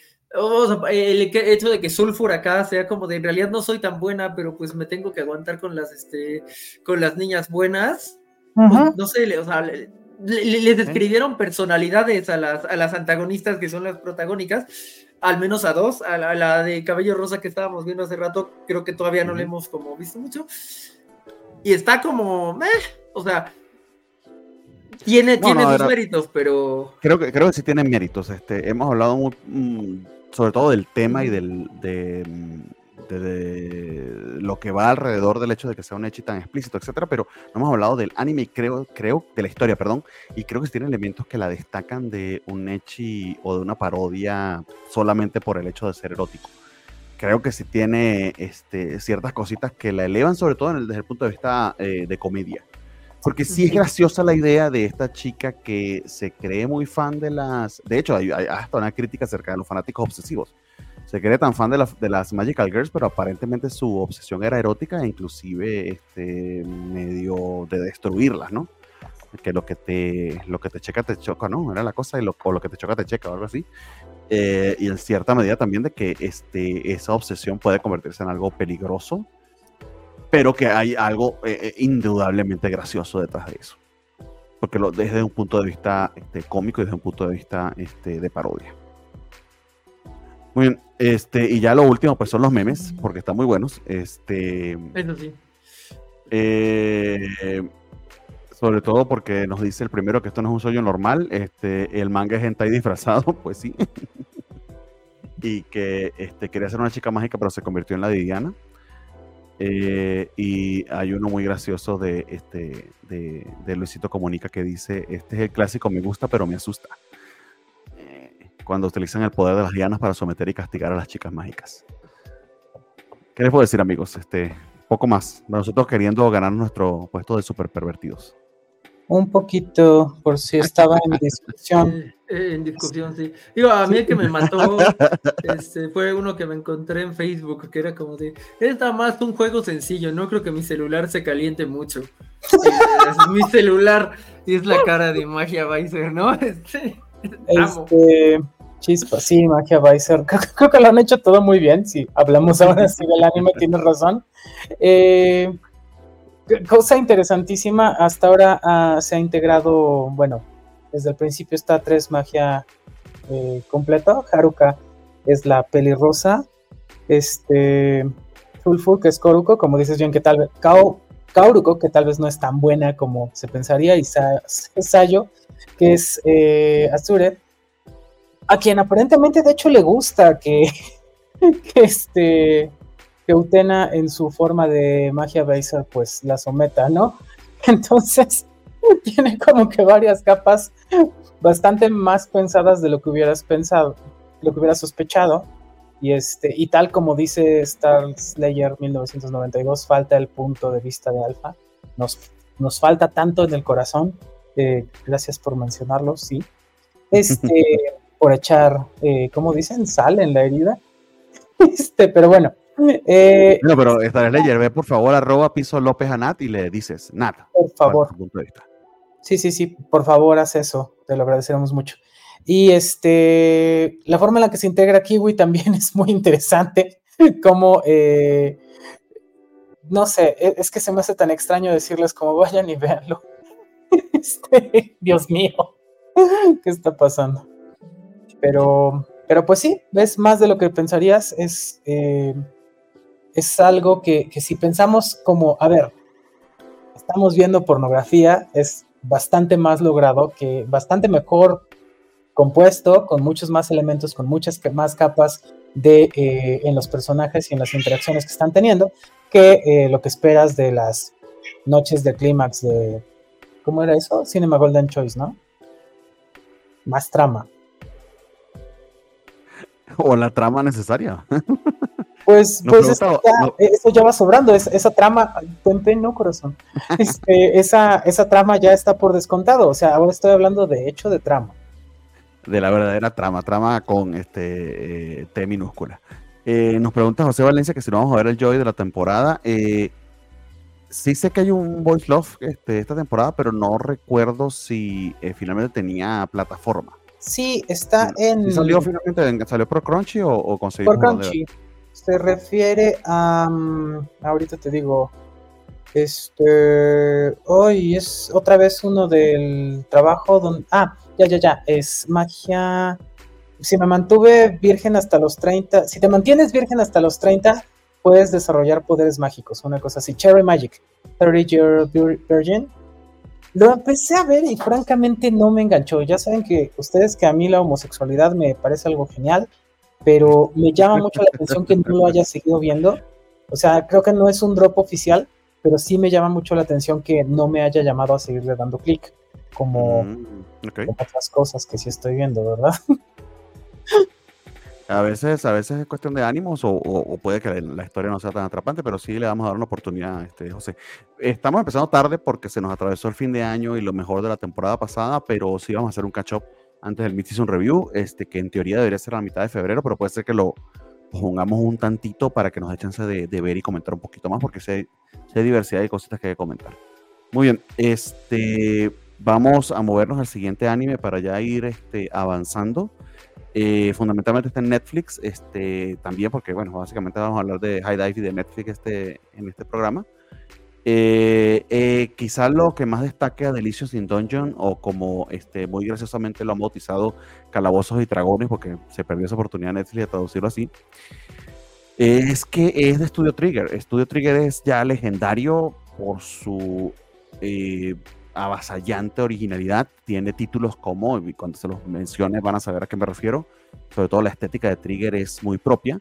el hecho de que Sulfur acá sea como de en realidad no soy tan buena, pero pues me tengo que aguantar con las este con las niñas buenas. Pues, no sé, o sea, les describieron personalidades a las, a las antagonistas que son las protagónicas, al menos a dos, a la, de cabello rosa que estábamos viendo hace rato, creo que todavía no le hemos como visto mucho. Y está como, o sea, tiene, tiene sus méritos, pero. Creo que, creo que sí tiene méritos. Este, hemos hablado sobre todo del tema y del, de, lo que va alrededor del hecho de que sea un hecho tan explícito, etcétera, pero no hemos hablado del anime y creo, creo, de la historia, perdón, y creo que tiene elementos que la destacan de un echi o de una parodia solamente por el hecho de ser erótico. Creo que sí tiene este, ciertas cositas que la elevan, sobre todo desde el punto de vista eh, de comedia. Porque sí es graciosa la idea de esta chica que se cree muy fan de las... De hecho, hay, hay hasta una crítica acerca de los fanáticos obsesivos se cree tan fan de, de, las Magical Girls, pero aparentemente su obsesión era erótica e inclusive este, medio de destruirlas, ¿no? Que lo que te, lo que te checa te choca, ¿no? Era la cosa, y lo, o lo que te choca te checa o algo así. Eh, y en cierta medida también de que este, esa obsesión puede convertirse en algo peligroso, pero que hay algo eh, eh, indudablemente gracioso detrás de eso. Porque lo, desde un punto de vista este, cómico y desde un punto de vista este, de parodia. Muy bien, este, y ya lo último, pues son los memes, porque están muy buenos. Este. Eso sí. Eh, sobre todo porque nos dice el primero que esto no es un sueño normal. Este, el manga es hentai disfrazado, <laughs> pues sí. <laughs> y que este, quería ser una chica mágica, pero se convirtió en la Diana. Eh, y hay uno muy gracioso de, este, de, Luisito Comunica que dice: Este es el clásico, me gusta, pero me asusta cuando utilizan el poder de las lianas para someter y castigar a las chicas mágicas. ¿Qué les puedo decir, amigos? Este, poco más. Nosotros queriendo ganar nuestro puesto de super pervertidos. Un poquito, por si estaba en discusión. <laughs> en discusión, sí. Digo, a mí el que me mató <laughs> este, fue uno que me encontré en Facebook, que era como de, es nada más un juego sencillo, no creo que mi celular se caliente mucho. es mi celular y es la cara de Magia Weiser, ¿no? <laughs> Este, este, chispa, sí, Magia Vicer. Creo, que lo han hecho todo muy bien. Si hablamos ahora sí del anime, tienes razón. Eh, cosa interesantísima, hasta ahora ah, se ha integrado, bueno, desde el principio está tres magia eh, completo. Haruka es la pelirrosa. Este, Fulfu, que es Koruko, como dices bien, que tal vez. Kao, Kauruko, que tal vez no es tan buena como se pensaría, y Sayo, que es eh, Azure, a quien aparentemente de hecho le gusta que, <laughs> este que Utena en su forma de magia Baser pues la someta, ¿no? <laughs> Entonces <laughs> tiene como que varias capas bastante más pensadas de lo que hubieras pensado, lo que hubieras sospechado. Y, este, y tal como dice Star Slayer 1992, falta el punto de vista de Alpha. Nos, nos falta tanto en el corazón eh, gracias por mencionarlo, sí. Este, <laughs> por echar, eh, ¿cómo dicen? Sal en la herida. Este, pero bueno. Eh, no, pero esta Leyer, ve por favor arroba piso López a Nat y le dices, Nat. Por favor. Sí, sí, sí, por favor, haz eso. Te lo agradeceremos mucho. Y este, la forma en la que se integra Kiwi también <laughs> es muy interesante. Como, eh, no sé, e, es que se me hace tan extraño decirles como vayan y véanlo. <laughs> Este, Dios mío, ¿qué está pasando? Pero, pero pues sí, ves más de lo que pensarías. Es, eh, es algo que, que si pensamos como, a ver, estamos viendo pornografía, es bastante más logrado, que bastante mejor compuesto, con muchos más elementos, con muchas más capas de, eh, en los personajes y en las interacciones que están teniendo, que eh, lo que esperas de las noches de clímax de, ¿Cómo era eso? Cinema Golden Choice, ¿no? Más trama. <laughs> O la trama necesaria. <laughs> Pues, pues eso, ya, va sobrando, esa trama, no corazón, <laughs> este, esa, esa trama ya está por descontado, o sea, ahora estoy hablando de hecho de trama. De la verdadera trama, trama con este eh, T minúscula. Eh, nos pregunta José Valencia que si no vamos a ver el Joy de la temporada. Eh, sí sé que hay un Voice Love este, esta temporada, pero no recuerdo si eh, finalmente tenía plataforma. Sí, está en. ¿Salió finalmente? ¿Salió por Crunchy o, o Por Crunchy. Se refiere a. Mm, ahorita te digo. Este. Hoy es otra vez uno del trabajo donde. Ah, ya, ya, ya. Es magia. Si me mantuve virgen hasta los 30. Si te mantienes virgen hasta los 30, puedes desarrollar poderes mágicos, una cosa así. Cherry Magic, 30 Year Virgin. Lo empecé a ver y francamente no me enganchó. Ya saben que ustedes que a mí la homosexualidad me parece algo genial, pero me llama mucho la atención que no lo haya seguido viendo. O sea, creo que no es un drop oficial, pero sí me llama mucho la atención que no me haya llamado a seguirle dando clic, como, Mm, como otras cosas que sí estoy viendo, ¿verdad? <laughs> A veces, a veces es cuestión de ánimos o, o- o puede que la historia no sea tan atrapante, pero sí le vamos a dar una oportunidad, este, José. Estamos empezando tarde porque se nos atravesó el fin de año y lo mejor de la temporada pasada, pero sí vamos a hacer un catch-up antes del Mid-Season Review, este, que en teoría debería ser a la mitad de febrero, pero puede ser que lo pongamos un tantito para que nos dé chance de, de ver y comentar un poquito más, porque sé, sé diversidad de cositas que hay que comentar. Muy bien, este, vamos a movernos al siguiente anime para ya ir este, avanzando. Eh, fundamentalmente está en Netflix, este, también porque, bueno, básicamente vamos a hablar de High Dive y de Netflix este, en este programa. Eh, eh, quizá lo que más destaque a Delicious in Dungeon, o como este, muy graciosamente lo han bautizado Calabozos y Dragones, porque se perdió esa oportunidad Netflix de traducirlo así, es que es de Studio Trigger. Studio Trigger es ya legendario por su eh, avasallante originalidad. Tiene títulos como, y cuando se los mencione van a saber a qué me refiero, sobre todo la estética de Trigger es muy propia.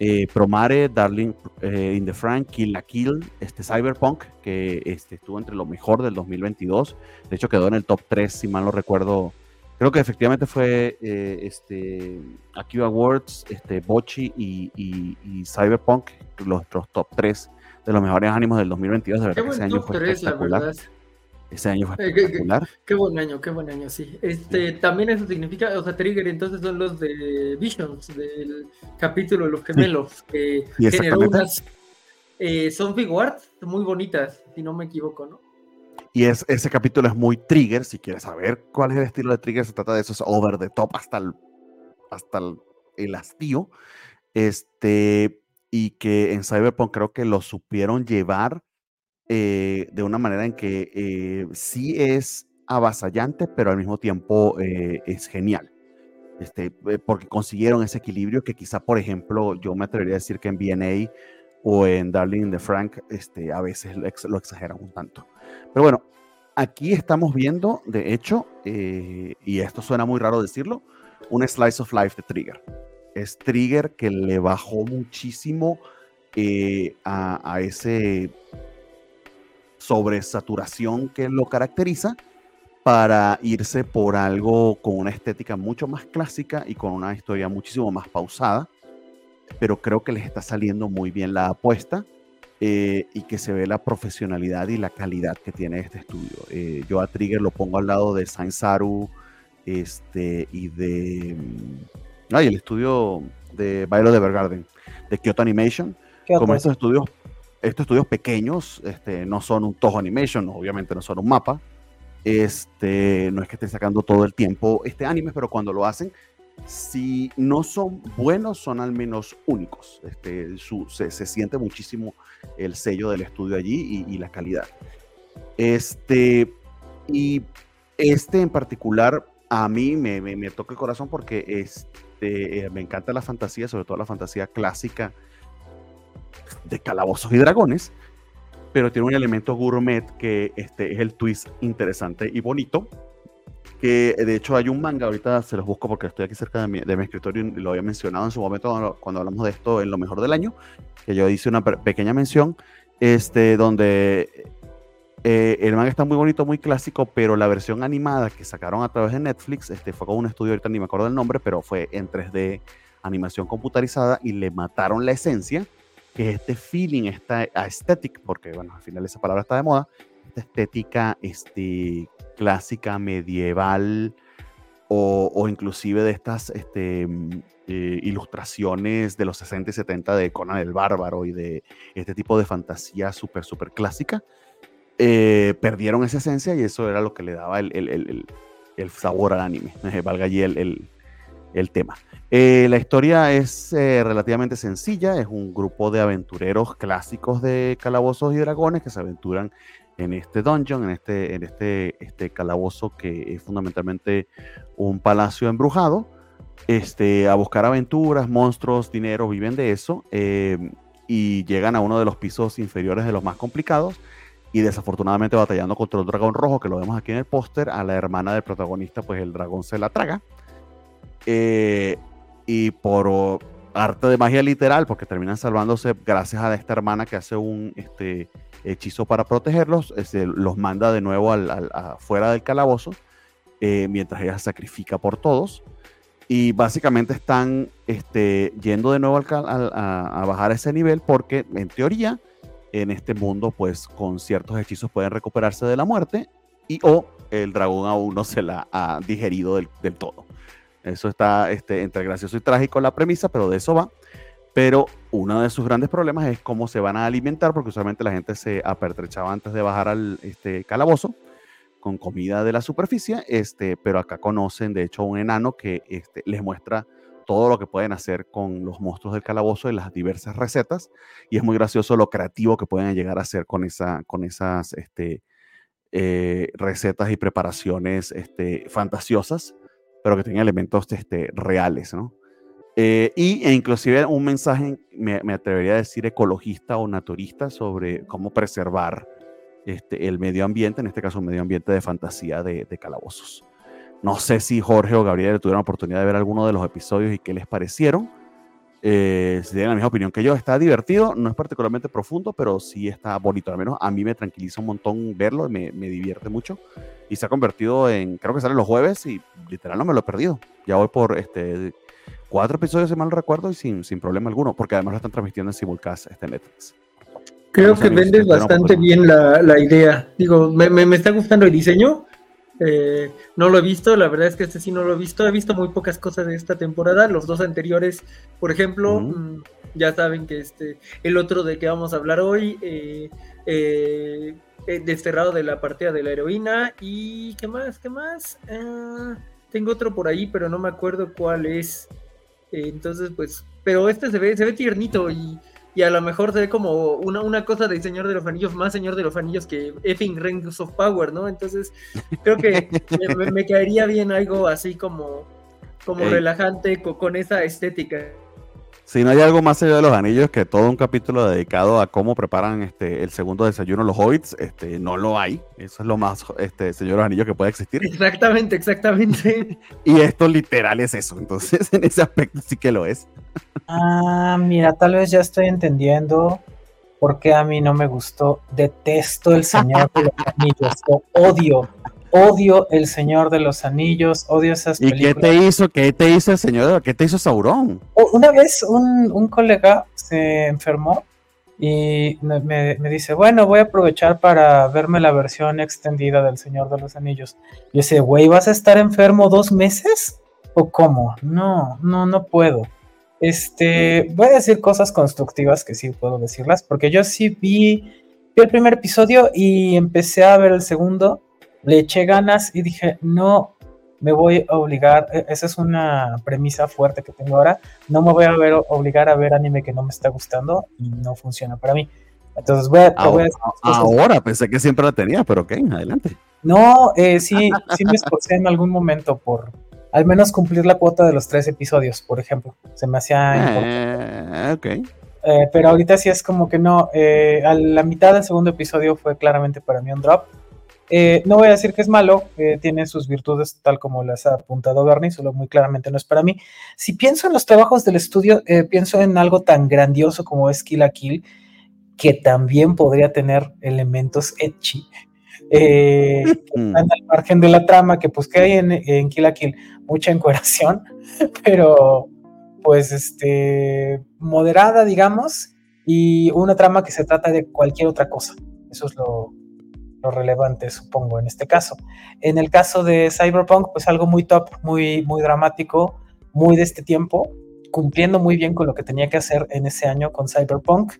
Eh, Promare, Darling eh, in the Frank, Kill la Kill, este Cyberpunk, que este, estuvo entre lo mejor del 2022. De hecho, quedó en el top 3, si mal no recuerdo. Creo que efectivamente fue eh, este, Akiba Awards, este, Bochi y, y- y Cyberpunk, los, los top 3 de los mejores ánimos del 2022. De Qué verdad que buen ese año top fue 3, la espectacular. verdad. Ese año fue Eh. Qué buen año, qué buen año, sí. Este, también eso significa, o sea, Trigger entonces son los de Visions, del capítulo de los gemelos, que generó unas, eh, son figuarts muy bonitas, si no me equivoco, ¿no? Y es, ese capítulo es muy trigger. Si quieres saber cuál es el estilo de trigger, se trata de eso, es over the top hasta el, hasta el, el hastío. Este, y que en Cyberpunk creo que lo supieron llevar eh, de una manera en que eh, sí es avasallante, pero al mismo tiempo eh, es genial. Este, porque consiguieron ese equilibrio que quizá, por ejemplo, yo me atrevería a decir que en BNA o en Darling in the Frank, este, a veces lo, ex- exageran un tanto. Pero bueno, aquí estamos viendo, de hecho, y esto suena muy raro decirlo, un slice of life de Trigger. Es Trigger que le bajó muchísimo a ese sobresaturación que lo caracteriza para irse por algo con una estética mucho más clásica y con una historia muchísimo más pausada, pero creo que les está saliendo muy bien la apuesta eh, y que se ve la profesionalidad y la calidad que tiene este estudio. Eh, yo a Trigger lo pongo al lado de Saint Saru este, y de... mm, Ay, el estudio de Bailo de Evergarden, de Kyoto Animation. ¿Qué Como estos estudios, estos estudios pequeños, este, no son un Toho Animation, obviamente no son un mapa, este, no es que estén sacando todo el tiempo este anime, pero cuando lo hacen, si no son buenos, son al menos únicos. Este, su- se, se siente muchísimo el sello del estudio allí y, y la calidad. Este, y este en particular a mí me, me, me toca el corazón porque este, eh, me encanta la fantasía, sobre todo la fantasía clásica de calabozos y dragones, pero tiene un elemento gourmet que este, es el twist interesante y bonito. Que de hecho hay un manga, ahorita se los busco porque estoy aquí cerca de mi, de mi escritorio y lo había mencionado en su momento cuando, cuando hablamos de esto en lo mejor del año, que yo hice una pe- pequeña mención, este, donde eh, el manga está muy bonito, muy clásico, pero la versión animada que sacaron a través de Netflix este, fue con un estudio, ahorita ni me acuerdo del nombre, pero fue en 3D, animación computarizada, y le mataron la esencia, que es este feeling, esta aesthetic, porque bueno, al final esa palabra está de moda, esta estética este, clásica, medieval, o, o inclusive de estas este, mm, eh, ilustraciones de los 60 y 70 de Conan el Bárbaro y de este tipo de fantasía súper, súper clásica, eh, perdieron esa esencia y eso era lo que le daba el- el- el- el sabor al anime, <laughs> valga allí el, el- tema. Eh, la historia es eh, relativamente sencilla, es un grupo de aventureros clásicos de calabozos y dragones que se aventuran en este dungeon, en este, en este, este calabozo que es fundamentalmente un palacio embrujado, este, a buscar aventuras, monstruos, dinero, viven de eso eh, y llegan a uno de los pisos inferiores de los más complicados y desafortunadamente batallando contra un dragón rojo que lo vemos aquí en el póster, a la hermana del protagonista pues el dragón se la traga. Eh, y por arte de magia literal, porque terminan salvándose gracias a esta hermana que hace un este, hechizo para protegerlos, este, los manda de nuevo al, al, fuera del calabozo, eh, mientras ella sacrifica por todos. Y básicamente están este, yendo de nuevo al, a, bajar ese nivel porque en teoría en este mundo pues con ciertos hechizos pueden recuperarse de la muerte y o el dragón aún no se la ha digerido del todo. Eso está este, entre gracioso y trágico la premisa, pero de eso va. Pero uno de sus grandes problemas es cómo se van a alimentar, porque usualmente la gente se apertrechaba antes de bajar al este, calabozo con comida de la superficie, este, pero acá conocen de hecho un enano que este, les muestra todo lo que pueden hacer con los monstruos del calabozo y las diversas recetas. Y es muy gracioso lo creativo que pueden llegar a hacer con, esa, con esas este, eh, recetas y preparaciones este, fantasiosas pero que tenga elementos este, reales, ¿no? Eh, y e inclusive un mensaje, me, me, atrevería a decir, ecologista o naturista sobre cómo preservar este, el medio ambiente, en este caso un medio ambiente de fantasía de, de calabozos. No sé si Jorge o Gabriel tuvieron la oportunidad de ver alguno de los episodios y qué les parecieron. Eh, si tienen la misma opinión que yo, está divertido, no es particularmente profundo, pero sí está bonito. Al menos a mí me tranquiliza un montón verlo, me, me divierte mucho. Y se ha convertido en, creo que sale los jueves y literal no me lo he perdido. Ya voy por este cuatro episodios, si mal recuerdo, y sin, sin problema alguno, porque además lo están transmitiendo en simulcast este Netflix. Creo que vendes bastante bien la, la, idea. Digo, me, me, me, está gustando el diseño. Eh, no lo he visto, la verdad es que este sí no lo he visto. He visto muy pocas cosas de esta temporada. Los dos anteriores, por ejemplo, uh -huh. ya saben que este, el otro de que vamos a hablar hoy, eh, eh, desterrado de la partida de la heroína. ¿Y qué más? ¿Qué más? Uh, tengo otro por ahí, pero no me acuerdo cuál es. entonces, pues, pero este se ve, se ve tiernito y y a lo mejor se ve como una, una cosa de Señor de los Anillos, más Señor de los Anillos que Effing Rings of Power, ¿no? Entonces, creo que me, me, caería bien algo así como, como hey. relajante con, con, esa estética. Si no hay algo más allá de los anillos que todo un capítulo dedicado a cómo preparan este el segundo desayuno los hobbits, este no lo hay. Eso es lo más este señor de los anillos que puede existir. Exactamente, exactamente. y esto literal es eso. Entonces, <laughs> en ese aspecto sí que lo es. Ah, mira, tal vez ya estoy entendiendo por qué a mí no me gustó. Detesto el Señor de los Anillos, lo odio. Odio el Señor de los Anillos, odio esas películas. ¿Y qué te hizo? ¿Qué te hizo el Señor? ¿Qué te hizo Sauron? Una vez un, un colega se enfermó y me, me, dice, bueno, voy a aprovechar para verme la versión extendida del Señor de los Anillos. Yo sé, güey, ¿vas a estar enfermo dos meses? ¿O cómo? No, no, no puedo. Este, voy a decir cosas constructivas que sí puedo decirlas, porque yo sí vi, vi el primer episodio y empecé a ver el segundo, le eché ganas y dije, no me voy a obligar, e, esa es una premisa fuerte que tengo ahora, no me voy a ver, obligar a ver anime que no me está gustando y no funciona para mí. Entonces voy a... Ahora, voy a ahora pensé que siempre la tenía, pero ok, adelante. No, eh, sí, sí me esforcé en algún momento por, al menos cumplir la cuota de los tres episodios, por ejemplo. Se me hacía eh, ok. Eh, pero ahorita sí es como que no. Eh, a la mitad del segundo episodio fue claramente para mí un drop. Eh, no voy a decir que es malo, tiene sus virtudes tal como las ha apuntado Bernie, solo muy claramente no es para mí. Si pienso en los trabajos del estudio, pienso en algo tan grandioso como es Kill la Kill, que también podría tener elementos eh, que <laughs> están al margen de la trama, que pues que hay en, en Kill la Kill mucha encueración, <laughs> pero pues este moderada, digamos, y una trama que se trata de cualquier otra cosa. Eso es lo, lo relevante, supongo, en este caso. En el caso de Cyberpunk, pues algo muy top, muy, muy dramático, muy de este tiempo, cumpliendo muy bien con lo que tenía que hacer en ese año con Cyberpunk.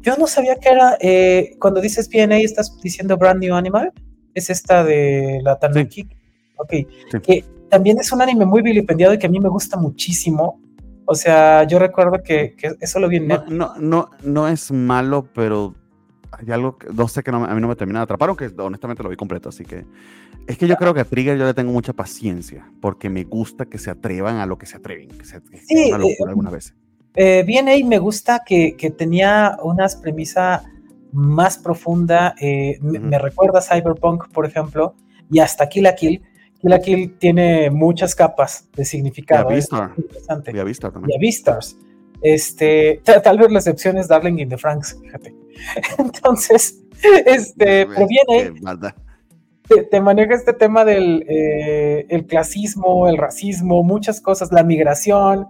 Yo no sabía que era, eh, cuando dices BNA, estás diciendo Brand New Animal, es esta de la Tanuki. Sí. Ok, sí. que también es un anime muy vilipendiado y que a mí me gusta muchísimo. O sea, yo recuerdo que, que eso lo vi en no, no, no, no, es malo, pero hay algo que no sé que no, a mí no me termina de atrapar, aunque honestamente lo vi completo, así que es que yo creo que a Trigger yo le tengo mucha paciencia, porque me gusta que se atrevan a lo que se atreven, que, se, que sí, una locura eh, algunas veces. Eh, bien ahí me gusta que, que tenía unas premisas más profunda, eh, uh -huh. me, recuerda a Cyberpunk, por ejemplo, y hasta Kill la Kill, Kill la Kill tiene muchas capas de significado. Y a Vistar. Y a Vistar también. Y a Vistars. Este, tal vez la excepción es Darling in the Franks, fíjate. <laughs> Entonces, este, proviene, te, te, maneja este tema del eh, el clasismo, el racismo, muchas cosas, la migración,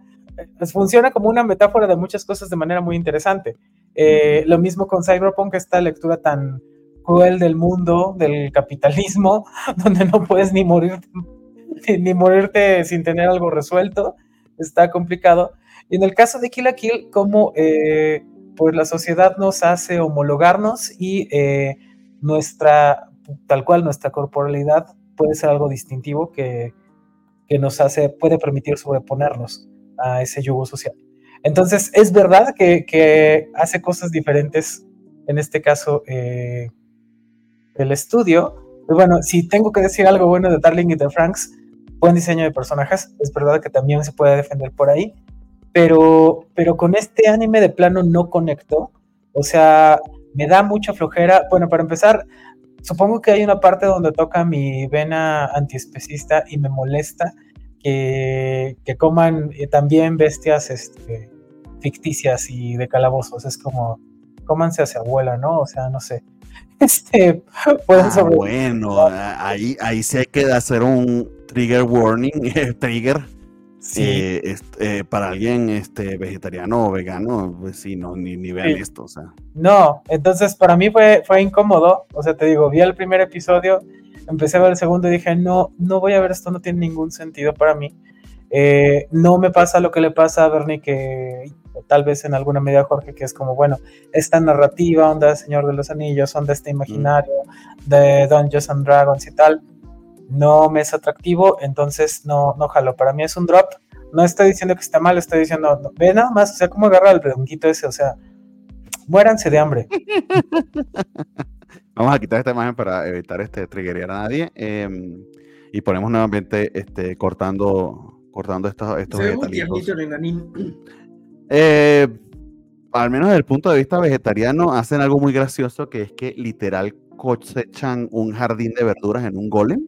pues funciona como una metáfora de muchas cosas de manera muy interesante. Eh, lo mismo con Cyberpunk, esta lectura tan cruel del mundo, del capitalismo, <laughs> donde no puedes ni morir ni morirte sin tener algo resuelto, está complicado. Y en el caso de Kill la Kill, como eh, pues la sociedad nos hace homologarnos y eh, nuestra, tal cual, nuestra corporalidad puede ser algo distintivo que, que nos hace, puede permitir sobreponernos a ese yugo social. Entonces, es verdad que, hace cosas diferentes, en este caso, eh, el estudio. Y bueno, si tengo que decir algo bueno de Darling y the Franks, buen diseño de personajes, es verdad que también se puede defender por ahí, pero, pero con este anime de plano no conectó, o sea, me da mucha flojera. Bueno, para empezar, supongo que hay una parte donde toca mi vena antiespecista y me molesta que, que coman eh, también bestias este, ficticias y de calabozos. Es como, cómanse hacia abuela, ¿no? O sea, no sé. <laughs> Este, pueden ah, Bueno, ahí, ahí sí hay que hacer un trigger warning, <laughs> trigger. Sí. Eh, eh, para alguien este, vegetariano o vegano, pues sí, no, ni, ni vean esto, o sea. No, entonces para mí fue, fue incómodo, o sea, te digo, vi el primer episodio, empecé a ver el segundo y dije, no, no voy a ver esto, no tiene ningún sentido para mí. Eh, no me pasa lo que le pasa a Bernie, que tal vez en alguna medida Jorge, que es como, bueno, esta narrativa, onda de Señor de los Anillos, onda este imaginario de Dungeons and Dragons y tal, no me es atractivo, entonces no, no jalo. Para mí es un drop. No estoy diciendo que está mal, estoy diciendo, ve nada más, o sea, cómo agarra el redondito ese, o sea, muéranse de hambre. <laughs> Vamos a quitar esta imagen para evitar este triggerear a nadie. Em, y ponemos nuevamente este, cortando, cortando estos, estos eh, al menos desde el punto de vista vegetariano, hacen algo muy gracioso que es que literal cosechan un jardín de verduras en un golem.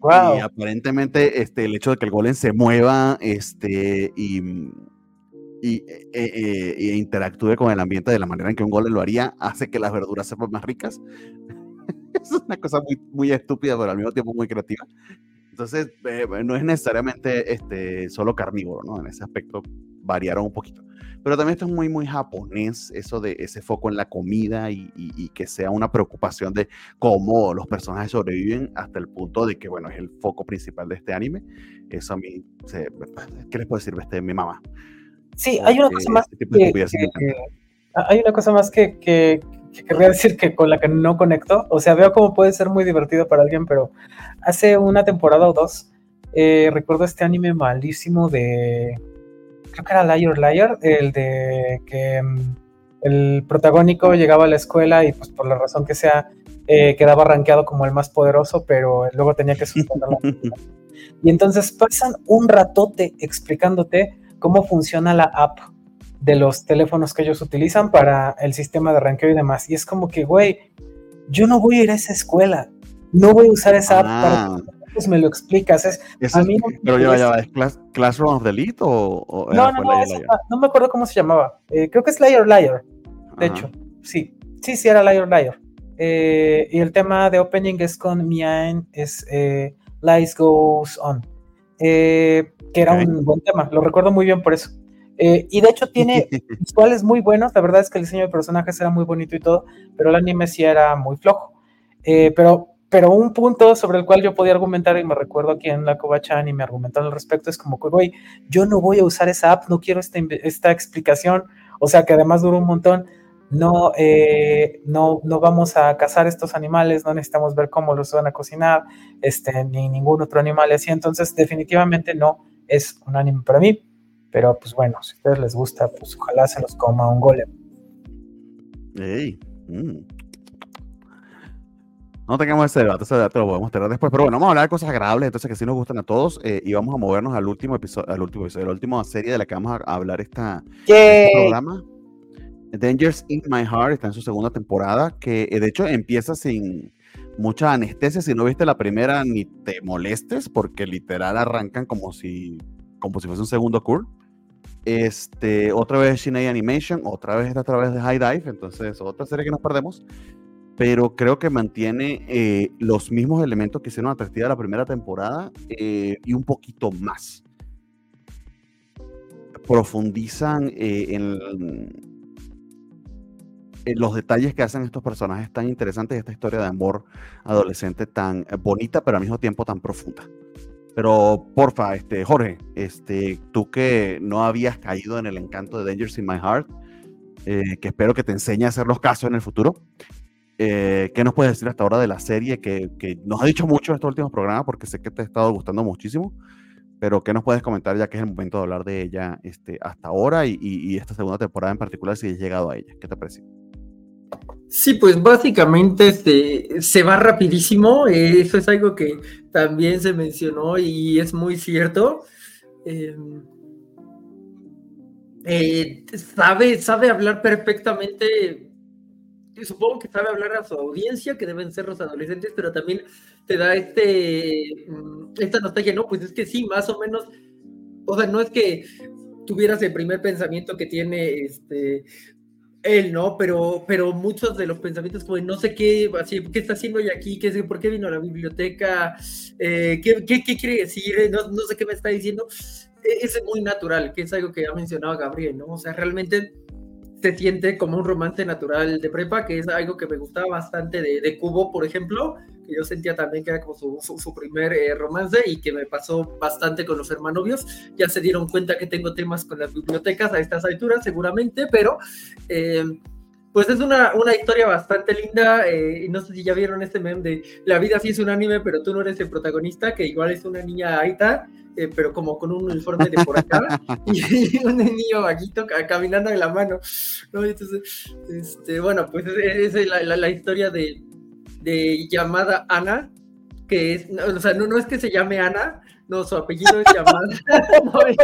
Wow. Y aparentemente este, el hecho de que el golem se mueva este, y y, eh, eh, e interactúe con el ambiente de la manera en que un golem lo haría, hace que las verduras sean más ricas. <laughs> es una cosa muy, muy estúpida, pero al mismo tiempo muy creativa. Entonces, eh, no es necesariamente este, solo carnívoro, ¿no? En ese aspecto variaron un poquito. Pero también esto es muy, muy japonés, eso de ese foco en la comida y, y, que sea una preocupación de cómo los personajes sobreviven hasta el punto de que, bueno, es el foco principal de este anime. Eso a mí, se, ¿qué les puedo decir? Este, mi mamá. Sí, hay una cosa más que, hay una cosa más que, que, querría decir que con la que no conecto. O sea, veo cómo puede ser muy divertido para alguien, pero hace una temporada o dos eh, recuerdo este anime malísimo de creo que era Liar Liar, el de que mm, el protagónico llegaba a la escuela y pues por la razón que sea eh, quedaba rankeado como el más poderoso, pero luego tenía que suspender <laughs> Y entonces pasan un ratote explicándote cómo funciona la app de los teléfonos que ellos utilizan para el sistema de ranqueo y demás. Y es como que, güey, yo no voy a ir a esa escuela, no voy a usar esa app para me lo explicas. Es, a mí pero ya, ya, ¿es Classroom of the Elite o, no, no, no, no me acuerdo cómo se llamaba. Eh, creo que es Liar Liar, de hecho. Sí, sí, sí, era Liar Liar. Eh, y el tema de opening es con Mian, es eh, Lies Goes On. Eh, que era un buen tema, lo recuerdo muy bien por eso. Eh, y de hecho tiene <laughs> visuales muy buenos, la verdad es que el diseño de personajes era muy bonito y todo, pero el anime sí era muy flojo. Eh, pero, pero un punto sobre el cual yo podía argumentar, y me recuerdo aquí en la Covachan y me argumentaron al respecto, es como que, güey, yo no voy a usar esa app, no quiero esta, esta explicación, o sea que además duró un montón, no, eh, no, no vamos a cazar estos animales, no necesitamos ver cómo los van a cocinar, este, ni ningún otro animal así, entonces definitivamente no es un anime para mí, pero pues bueno, si a ustedes les gusta, pues ojalá se los coma un golem. Mm. No tengamos ese debate, ese debate lo podemos tener después, pero bueno, vamos a hablar de cosas agradables, entonces que sí nos gustan a todos, eh, y vamos a movernos al último episodio, al último episodio, la última serie de la que vamos a hablar esta, este programa. Dangers in My Heart está en su segunda temporada, que eh, de hecho empieza sin, mucha anestesia. Si no viste la primera, ni te molestes, porque literal arrancan como si, como si fuese un segundo cur. Este, otra vez Shinei Animation, otra vez a través de High Dive, entonces otra serie que nos perdemos. Pero creo que mantiene eh, los mismos elementos que hicieron atractiva la primera temporada eh, y un poquito más. Profundizan eh, en, los detalles que hacen estos personajes tan interesantes y esta historia de amor adolescente tan bonita, pero al mismo tiempo tan profunda. Pero porfa, este, Jorge, este, tú que no habías caído en el encanto de Dangers in My Heart, eh, que espero que te enseñe a hacer los casos en el futuro. Eh, ¿Qué nos puedes decir hasta ahora de la serie que, nos ha dicho mucho estos últimos programas? Porque sé que te ha estado gustando muchísimo. Pero ¿qué nos puedes comentar ya que es el momento de hablar de ella este, hasta ahora y, y, y esta segunda temporada en particular si has llegado a ella? ¿Qué te parece? Sí, pues básicamente se, se va rapidísimo. eso es algo que también se mencionó y es muy cierto. Em, eh, sabe, sabe hablar perfectamente. Supongo que sabe hablar a su audiencia, que deben ser los adolescentes, pero también te da este mm, esta nostalgia, ¿no? Pues es que sí, más o menos. O sea, no es que tuvieras el primer pensamiento que tiene este él, ¿no? Pero, pero muchos de los pensamientos como no sé qué, así, ¿qué está haciendo hoy aquí? ¿Qué, ¿Por qué vino a la biblioteca? Eh, ¿qué, qué, qué, quiere decir? No, no, sé qué me está diciendo. E, es muy natural, que es algo que ha mencionado Gabriel, ¿no? O sea, realmente se siente como un romance natural de prepa, que es algo que me gustaba bastante de, de Cubo, por ejemplo, que yo sentía también que era como su, su, primer eh, romance y que me pasó bastante con los hermanovios. Ya se dieron cuenta que tengo temas con las bibliotecas a estas alturas, seguramente, pero... Eh, pues es una, una, historia bastante linda. Eh, y no sé si ya vieron este meme de La vida sí es un anime, pero tú no eres el protagonista, que igual es una niña Aita, eh, pero como con un uniforme de por acá, <laughs> y <laughs> un niño vaquito caminando de la mano. ¿no? Entonces, este, bueno, pues esa es la, la, historia de, de, llamada Ana, que es, no, o sea, no, no, es que se llame Ana, no, su apellido es llamada. <laughs>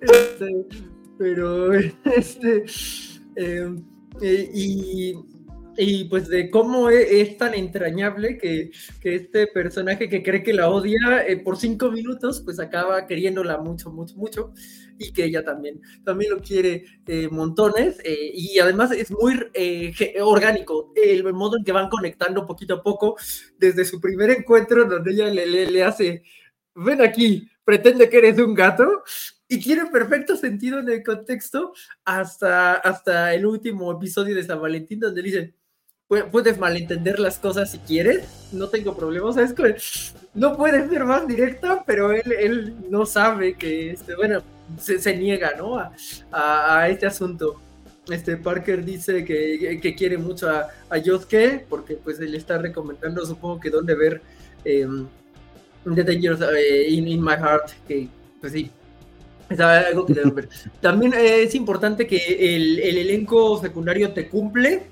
este, pero, este, eh, eh, y y pues de cómo e, es, tan entrañable que, que, este personaje que cree que la odia eh, por cinco minutos, pues acaba queriéndola mucho, mucho, mucho, y que ella también, también lo quiere eh, montones, eh, y además es muy orgánico el modo en que van conectando poquito a poco desde su primer encuentro, donde ella le, le, le hace, ven aquí, pretende que eres un gato, y tiene perfecto sentido en el contexto hasta, hasta el último episodio de San Valentín, donde dice, puedes malentender las cosas si quieres, no tengo problemas, es que no puede ser más directa, pero él, él no sabe que, este, bueno, se, niega, ¿no? A, a, este asunto. Este Parker dice que, que quiere mucho a, a Yosuke, porque pues él está recomendando, supongo que dónde ver eh, The Dangerous eh, in, in, My Heart, que pues sí, algo que. También es importante que el, el elenco secundario te cumple,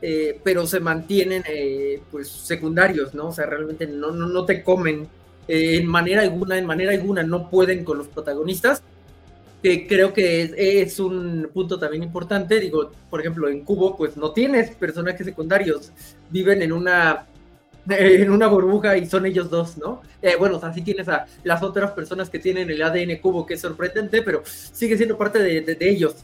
eh, pero se mantienen eh, pues secundarios, ¿no? O sea, realmente no, no, no te comen eh, en manera alguna, en manera alguna no pueden con los protagonistas, que creo que es, es, un punto también importante, digo, por ejemplo, en Cubo pues no tienes personajes secundarios, viven en una en una burbuja y son ellos dos, ¿no? bueno, o sea, sí tienes a las otras personas que tienen el ADN cubo, que es sorprendente, pero sigue siendo parte de, de, de ellos.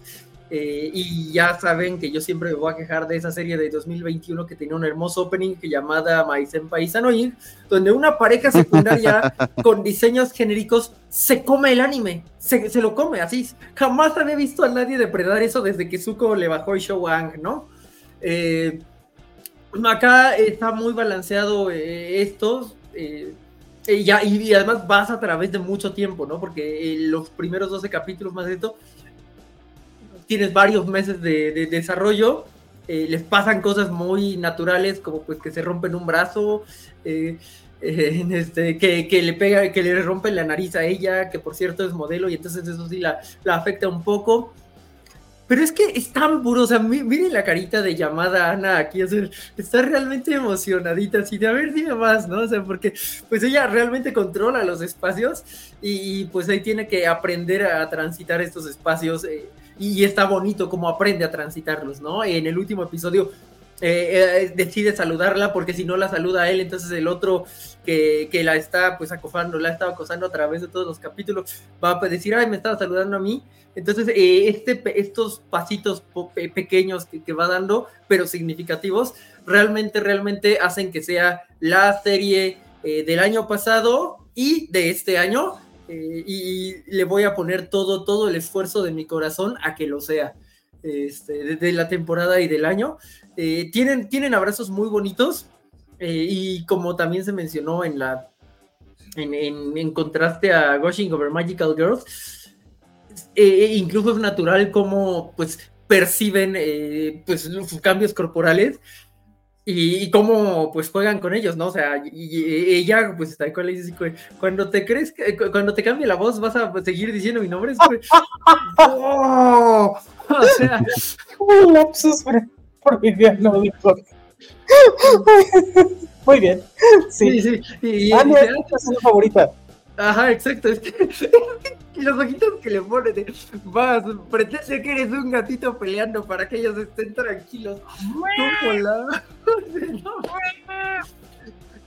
Eh, y ya saben que yo siempre me voy a quejar de esa serie de 2021 que tenía un hermoso opening llamada My Senpai donde una pareja secundaria <laughs> con diseños genéricos se come el anime, se, se, lo come así. Jamás había visto a nadie depredar eso desde que Zuko le bajó el Showang, ¿no? Eh, acá está muy balanceado eh, esto. Eh, y, ya, y, además vas a través de mucho tiempo, ¿no? Porque los primeros 12 capítulos más de esto tienes varios meses de, desarrollo, eh, les pasan cosas muy naturales, como pues que se rompen un brazo, eh, <laughs> eh, este, que, le pega, que le rompen la nariz a ella, que por cierto es modelo, y entonces eso sí la afecta un poco. Pero es que es tan puro, o sea, miren la carita de llamada Ana aquí, está realmente emocionadita, así de a ver, dime más, ¿no? O sea, porque pues ella realmente controla los espacios y, pues ahí tiene que aprender a transitar estos espacios. Eh, y está bonito cómo aprende a transitarlos, ¿no? En el último episodio eh, decide saludarla porque si no la saluda a él, entonces el otro que, la está pues acosando, la estaba acosando a través de todos los capítulos, va a decir, ay, me estaba saludando a mí. Entonces, este, estos pasitos pequeños que, va dando, pero significativos, realmente, realmente hacen que sea la serie del año pasado y de este año. y le voy a poner todo, todo el esfuerzo de mi corazón a que lo sea este, de, la temporada y del año. Eh, tienen, tienen abrazos muy bonitos eh, y como también se mencionó en la en, contraste a Gushing Over Magical Girls, eh, incluso es natural como pues perciben pues los cambios corporales y, cómo pues juegan con ellos, ¿no? O sea, y, ella pues está con le dice, cuando te crees que, cuando te cambie la voz vas a seguir diciendo mi nombre. ¡Oh! <laughs> <laughs> O sea, un lapsus freudiano dijo. Muy bien. Sí, sí. sí. Y, ah, y, es favorita. Ajá, exacto. Es que, <laughs> y los ojitos que le pone de vas, pretende que eres un gatito peleando para que ellos estén tranquilos. <laughs>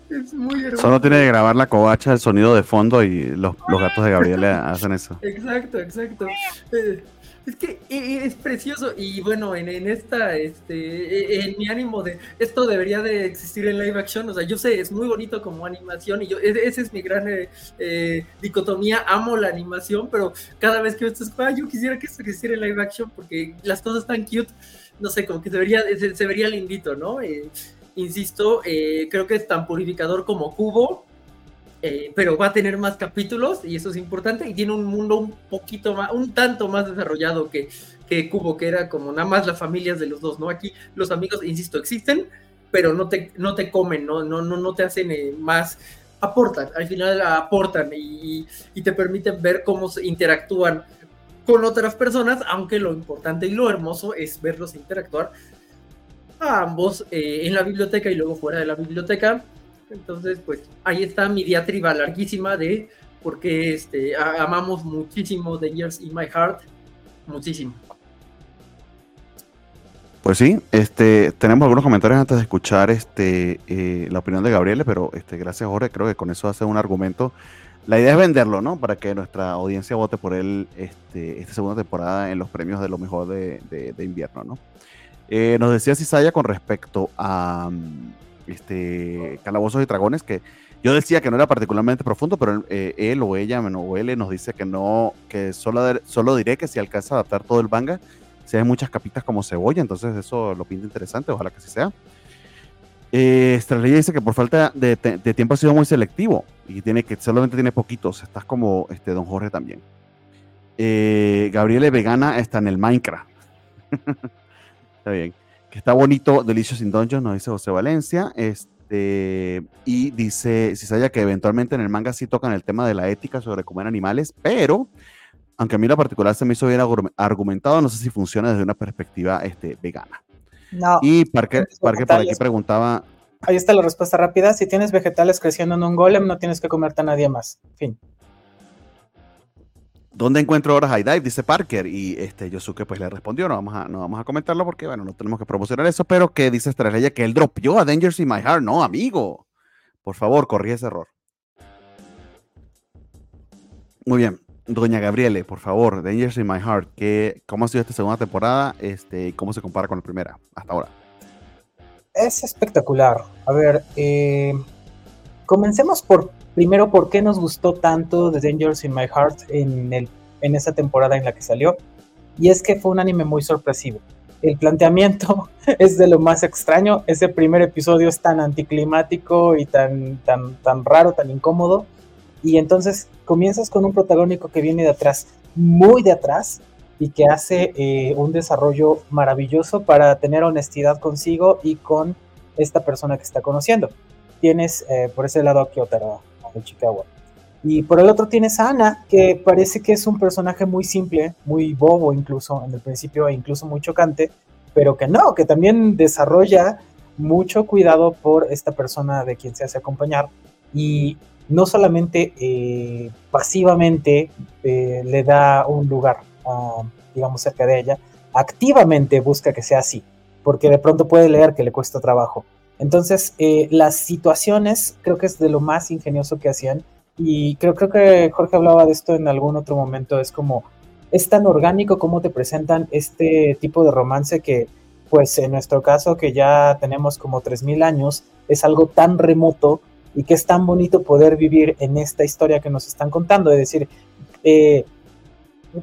Es muy hermoso. Solo tiene que grabar la covacha, el sonido de fondo y los, los gatos de Gabriela hacen eso. Exacto, exacto. Eh, es que e, e, es precioso. Y bueno, en, esta, este, e, en mi ánimo de esto debería de existir en live action, o sea, yo sé, es muy bonito como animación y yo, esa es mi gran eh, eh, dicotomía, amo la animación, pero cada vez que esto es, ah, yo quisiera que esto existiera en live action porque las cosas están cute, no sé, como que se vería, se, vería lindito, ¿no? Eh, insisto, creo que es tan purificador como Cubo, eh, pero va a tener más capítulos y eso es importante y tiene un mundo un poquito más, un tanto más desarrollado que, que Cubo, que era como nada más las familias de los dos, ¿no? Aquí los amigos, insisto, existen, pero no te, no te comen, no, no, no, no te hacen eh, más, aportan, al final aportan y, y, te permiten ver cómo se interactúan con otras personas, aunque lo importante y lo hermoso es verlos interactuar a ambos eh, en la biblioteca y luego fuera de la biblioteca entonces, pues ahí está mi diatriba larguísima de por qué este, amamos muchísimo Dangers in My Heart, muchísimo. Pues sí, este, tenemos algunos comentarios antes de escuchar este, eh, la opinión de Gabriele, pero este, gracias Jorge, creo que con eso hace un argumento. La idea es venderlo, ¿no? Para que nuestra audiencia vote por él este, esta segunda temporada en los premios de lo mejor de, invierno, ¿no? Eh, nos decía Cisaya con respecto a, este, Calabozos y Dragones, que yo decía que no era particularmente profundo, pero eh, él o ella o él nos dice que no, que solo, solo diré que si alcanza a adaptar todo el manga, si hay muchas capitas como cebolla, entonces eso lo pinta interesante, ojalá que así sea. Eh, Estrella dice que por falta de, tiempo ha sido muy selectivo y tiene que solamente tiene poquitos. Estás como este Don Jorge también. Eh, Gabriele Vegana está en el Minecraft. <laughs> está bien que está bonito, Delicious in Dungeon, nos dice José Valencia. Este, y dice Cisaya que eventualmente en el manga sí tocan el tema de la ética sobre comer animales, pero aunque a mí la particular se me hizo bien argumentado, no sé si funciona desde una perspectiva este, vegana. No. Y Parker, Parker por aquí preguntaba. Ahí está la respuesta rápida. Si tienes vegetales creciendo en un golem, no tienes que comerte a nadie más. Fin. ¿Dónde encuentro ahora High Dive? Dice Parker. Y este Yosuke pues le respondió, no vamos a, no vamos a comentarlo porque, bueno, no tenemos que promocionar eso, pero que dice Estrella que él dropeó a Dangers in My Heart. No, amigo. Por favor, corrí ese error. Muy bien. Doña Gabriele, por favor, Dangers in My Heart, ¿qué, ¿cómo ha sido esta segunda temporada este, cómo se compara con la primera hasta ahora? Es espectacular. A ver, eh, comencemos por Primero, ¿por qué nos gustó tanto The Dangers in My Heart en, esa temporada en la que salió? Y es que fue un anime muy sorpresivo. El planteamiento <laughs> es de lo más extraño. Ese primer episodio es tan anticlimático y tan raro, tan incómodo. Y entonces comienzas con un protagónico que viene de atrás, muy de atrás, y que hace eh, un desarrollo maravilloso para tener honestidad consigo y con esta persona que está conociendo. Tienes eh, por ese lado a Kyotaro, Chicago. Y por el otro tienes a Ana, que parece que es un personaje muy simple, muy bobo incluso en el principio e incluso muy chocante, pero que no, que también desarrolla mucho cuidado por esta persona de quien se hace acompañar y no solamente eh, pasivamente eh, le da un lugar, digamos, cerca de ella, activamente busca que sea así, porque de pronto puede leer que le cuesta trabajo. Entonces, eh, las situaciones creo que es de lo más ingenioso que hacían. Y creo, creo que Jorge hablaba de esto en algún otro momento, es como, es tan orgánico como te presentan este tipo de romance que, pues en nuestro caso, que ya tenemos como 3.000 años, es algo tan remoto y que es tan bonito poder vivir en esta historia que nos están contando, es decir, eh,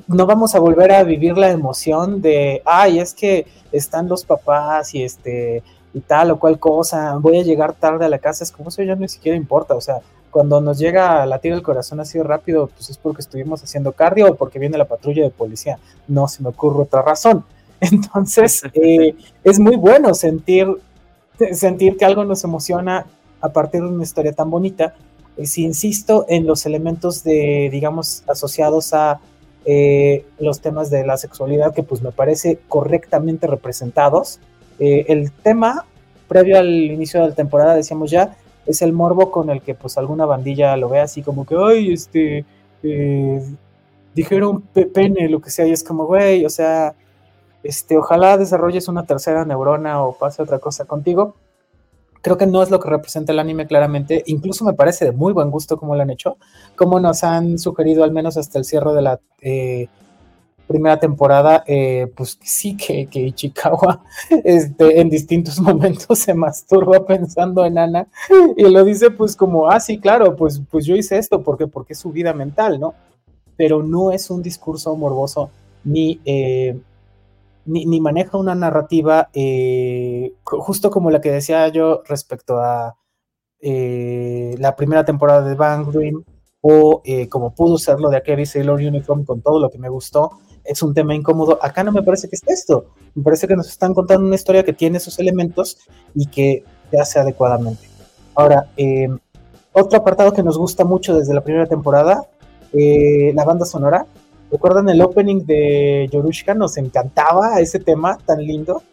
no vamos a volver a vivir la emoción de, ay, es que están los papás y este y tal o cual cosa, voy a llegar tarde a la casa, es como eso ya ni siquiera importa, o sea, cuando nos llega a latir el corazón así rápido, pues es porque estuvimos haciendo cardio o porque viene la patrulla de policía, no se me ocurre otra razón. <laughs> Entonces, <laughs> eh, es muy bueno sentir, sentir que algo nos emociona a partir de una historia tan bonita. Eh, si insisto en los elementos de, digamos, asociados a eh, los temas de la sexualidad que pues me parece correctamente representados. Eh, el tema, previo al inicio de la temporada, decíamos ya, es el morbo con el que pues alguna bandilla lo ve así como que, ay, este, eh, dijeron pene, lo que sea, y es como, güey, o sea, este, ojalá desarrolles una tercera neurona o pase otra cosa contigo creo que no es lo que representa el anime claramente. Incluso me parece de muy buen gusto cómo lo han hecho, como nos han sugerido al menos hasta el cierre de la eh, primera temporada, eh, pues sí que, que Ichikawa <laughs> este, en distintos <laughs> momentos se masturba pensando en Ana <laughs> y lo dice pues como, ah, sí, claro, pues, pues yo hice esto porque, porque es su vida mental, ¿no? Pero no es un discurso morboso ni... Eh, ni, maneja una narrativa eh, justo como la que decía yo respecto a eh, la primera temporada de Bang Dream o como pudo serlo de Akeri Sailor Uniform con todo lo que me gustó, es un tema incómodo. Acá no me parece que es esto, me parece que nos están contando una historia que tiene esos elementos y que se hace adecuadamente. Ahora, otro apartado que nos gusta mucho desde la primera temporada, la banda sonora, ¿Recuerdan el opening de Yorushka? Nos encantaba ese tema tan lindo.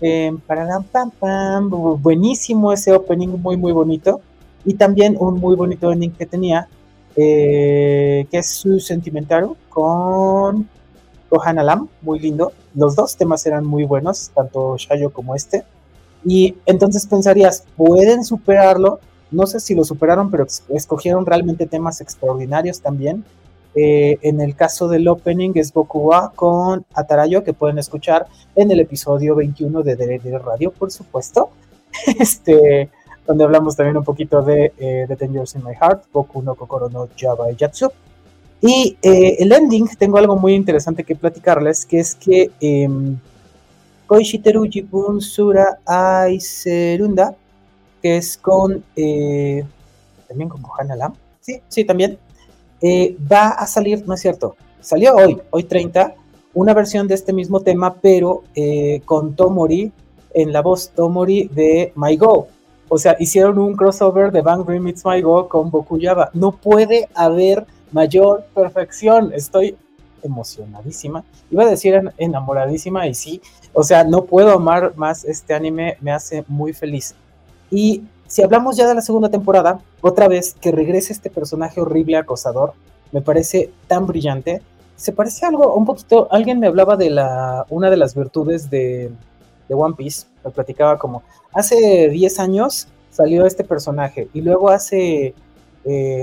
Eh, pam, pam, buenísimo ese opening, muy, muy bonito. Y también un muy bonito ending que tenía, eh, que es su Sentimentaro con Kohan Alam, muy lindo. Los dos temas eran muy buenos, tanto Shayo como este. Y entonces pensarías, ¿pueden superarlo? No sé si lo superaron, pero escogieron realmente temas extraordinarios también. Eh, en el caso del opening es Bokuwa con Atarayo, que pueden escuchar en el episodio 21 de DD Radio, por supuesto. <laughs> Este, donde hablamos también un poquito de eh, The Ten Years in My Heart, Boku no Kokoro no Java Yatsu. Y eh, el ending, tengo algo muy interesante que platicarles, que es que eh, Koishiteru Jibun Sura Aiserunda, que es con, también con Kohana Lam, sí, sí, también, eh, va a salir, no es cierto, salió hoy, hoy 30, una versión de este mismo tema, pero eh, con Tomori en la voz Tomori de My Go. O sea, hicieron un crossover de Bang Dream It's My Go con Bokuyaba. No puede haber mayor perfección. Estoy emocionadísima. Iba a decir enamoradísima y sí. O sea, no puedo amar más este anime. Me hace muy feliz. Y si hablamos ya de la segunda temporada, otra vez que regrese este personaje horrible acosador, me parece tan brillante. Se parece algo un poquito, alguien me hablaba de la una de las virtudes de, One Piece, me platicaba como hace 10 años salió este personaje y luego hace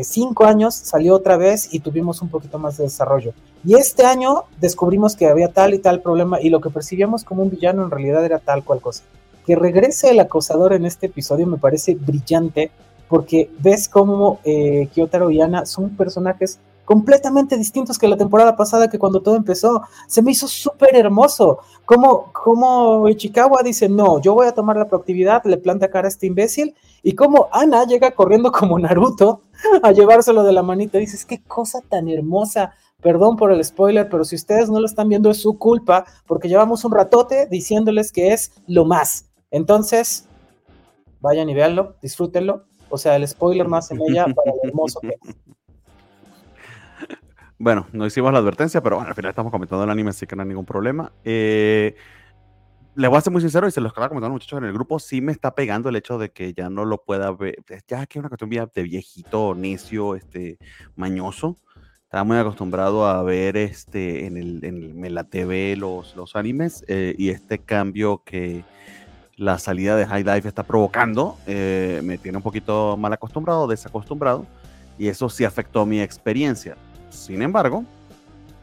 5 eh, años salió otra vez y tuvimos un poquito más de desarrollo. Y este año descubrimos que había tal y tal problema y lo que percibíamos como un villano en realidad era tal cual cosa que regrese el acosador en este episodio me parece brillante porque ves cómo eh, y Ana son personajes completamente distintos que la temporada pasada que cuando todo empezó. Se me hizo súper hermoso. Como, como Ichikawa dice, no, yo voy a tomar la proactividad, le planta cara a este imbécil. Y como Ana llega corriendo como Naruto a llevárselo de la manita. Dices, qué cosa tan hermosa. Perdón por el spoiler, pero si ustedes no lo están viendo es su culpa, porque llevamos un ratote diciéndoles que es lo más. Entonces, vayan y véanlo, disfrútenlo. O sea, el spoiler más en ella para lo hermoso que es. Bueno, no hicimos la advertencia, pero bueno, al final estamos comentando el anime, así que no hay ningún problema. Eh, le voy a ser muy sincero y se los estaba comentando muchachos en el grupo, sí me está pegando el hecho de que ya no lo pueda ver, ya que es una cuestión de viejito, necio, este, mañoso, estaba muy acostumbrado a ver este en, el, en, la TV los, los animes eh, y este cambio que la salida de High Dive está provocando eh, me tiene un poquito mal acostumbrado, desacostumbrado y eso sí afectó mi experiencia. Sin embargo,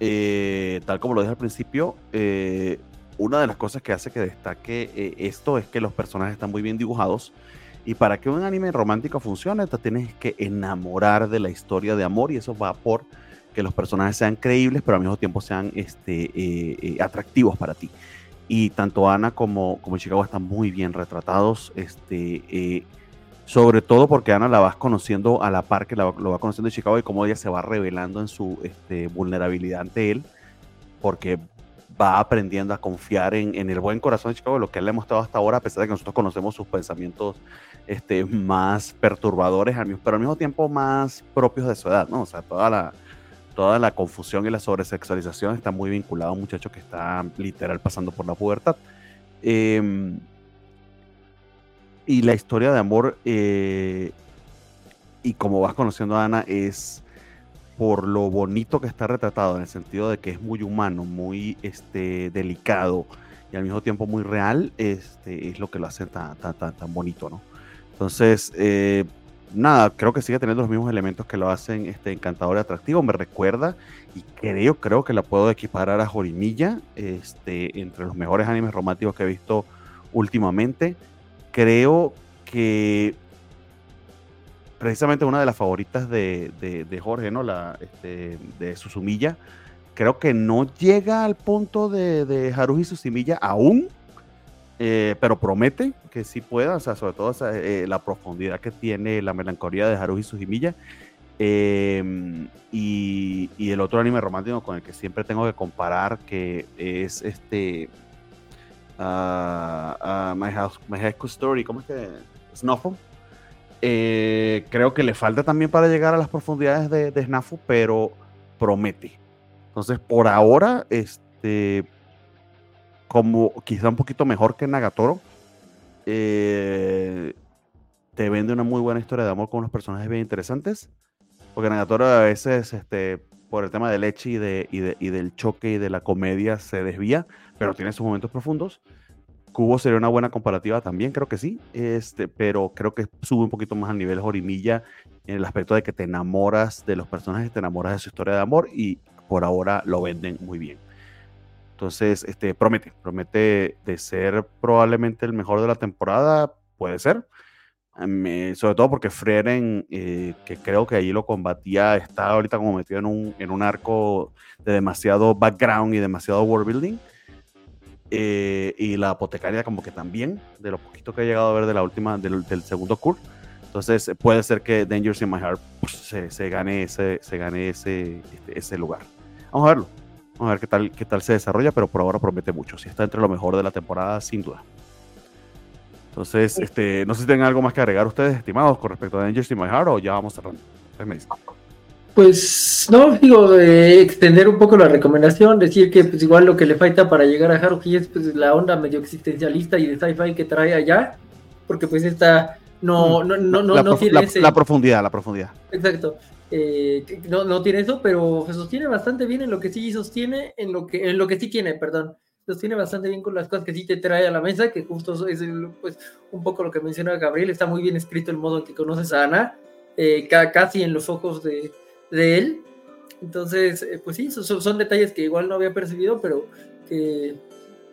eh, tal como lo dije al principio, una de las cosas que hace que destaque esto es que los personajes están muy bien dibujados y para que un anime romántico funcione, te tienes que enamorar de la historia de amor y eso va por que los personajes sean creíbles, pero al mismo tiempo sean este, eh, eh, atractivos para ti. Y tanto Ana como, como Chicago están muy bien retratados, este, eh, sobre todo porque Ana la vas conociendo a la par que lo va conociendo en Chicago y cómo ella se va revelando en su este, vulnerabilidad ante él, porque va aprendiendo a confiar en, el buen corazón de Chicago, lo que él le ha mostrado hasta ahora, a pesar de que nosotros conocemos sus pensamientos este, más perturbadores, pero al mismo tiempo más propios de su edad, ¿no? O sea, toda la, toda la confusión y la sobresexualización está muy vinculada a un muchacho que está literal pasando por la pubertad. Em, y la historia de amor, eh, y como vas conociendo a Ana, es por lo bonito que está retratado, en el sentido de que es muy humano, muy este, delicado y al mismo tiempo muy real, este, es lo que lo hace tan, tan, tan, bonito, ¿no? Entonces, eh, nada, creo que sigue teniendo los mismos elementos que lo hacen este, encantador y atractivo. Me recuerda y creo, creo que la puedo equiparar a Jorimilla, este, entre los mejores animes románticos que he visto últimamente. Creo que precisamente una de las favoritas de, de, Jorge, ¿no? La, este, de Susumilla. Creo que no llega al punto de, de Haruhi Susumilla aún, eh, pero promete que sí pueda, o sea, sobre todo eh, la profundidad que tiene la melancolía de Haruhi Sujimilla. Eh, y, y, el otro anime romántico con el que siempre tengo que comparar, que es este uh, My, House, My High Story, ¿cómo es que? Snuffle. creo que le falta también para llegar a las profundidades de, de Snafu, pero promete. Entonces, por ahora, este, como quizá un poquito mejor que Nagatoro. Eh, te vende una muy buena historia de amor con unos personajes bien interesantes. Porque Nagatoro a veces, este, por el tema del leche y, de, y, del choque y de la comedia, se desvía, pero tiene sus momentos profundos. Cubo sería una buena comparativa también, creo que sí, este, pero creo que sube un poquito más al nivel Jorimilla en el aspecto de que te enamoras de los personajes, te enamoras de su historia de amor y por ahora lo venden muy bien. Entonces, este, promete, promete de ser probablemente el mejor de la temporada, puede ser. sobre todo porque Freren, eh, que creo que allí lo combatía, está ahorita como metido en un, en un arco de demasiado background y demasiado world building. Eh, y la apotecaria como que también, de lo poquito que he llegado a ver de la última, del, segundo curso. Entonces puede ser que Dangerous in My Heart pues, se, gane, ese, se gane ese, este, ese lugar. Vamos a verlo. Vamos a ver qué tal, qué tal se desarrolla, pero por ahora promete mucho. Si está entre lo mejor de la temporada, sin duda. Entonces, este, no sé si tienen algo más que agregar ustedes, estimados, con respecto a Angels in My Heart, o ya vamos cerrando. Pues no, digo, extender un poco la recomendación, decir que pues igual lo que le falta para llegar a Haruhi es pues la onda medio existencialista y de sci-fi que trae allá, porque pues esta no, mm. no, no, no, no tiene la profundidad, la profundidad. Exacto. Eh, no, no tiene eso, pero sostiene bastante bien en lo que sí sostiene, en lo que, en lo que sí tiene, perdón. Sostiene bastante bien con las cosas que sí te trae a la mesa, que justo es pues, un poco lo que menciona Gabriel. Está muy bien escrito el modo en que conoces a Ana, eh, casi en los ojos de, de él. Entonces, eh, pues sí, son, son, detalles que igual no había percibido, pero que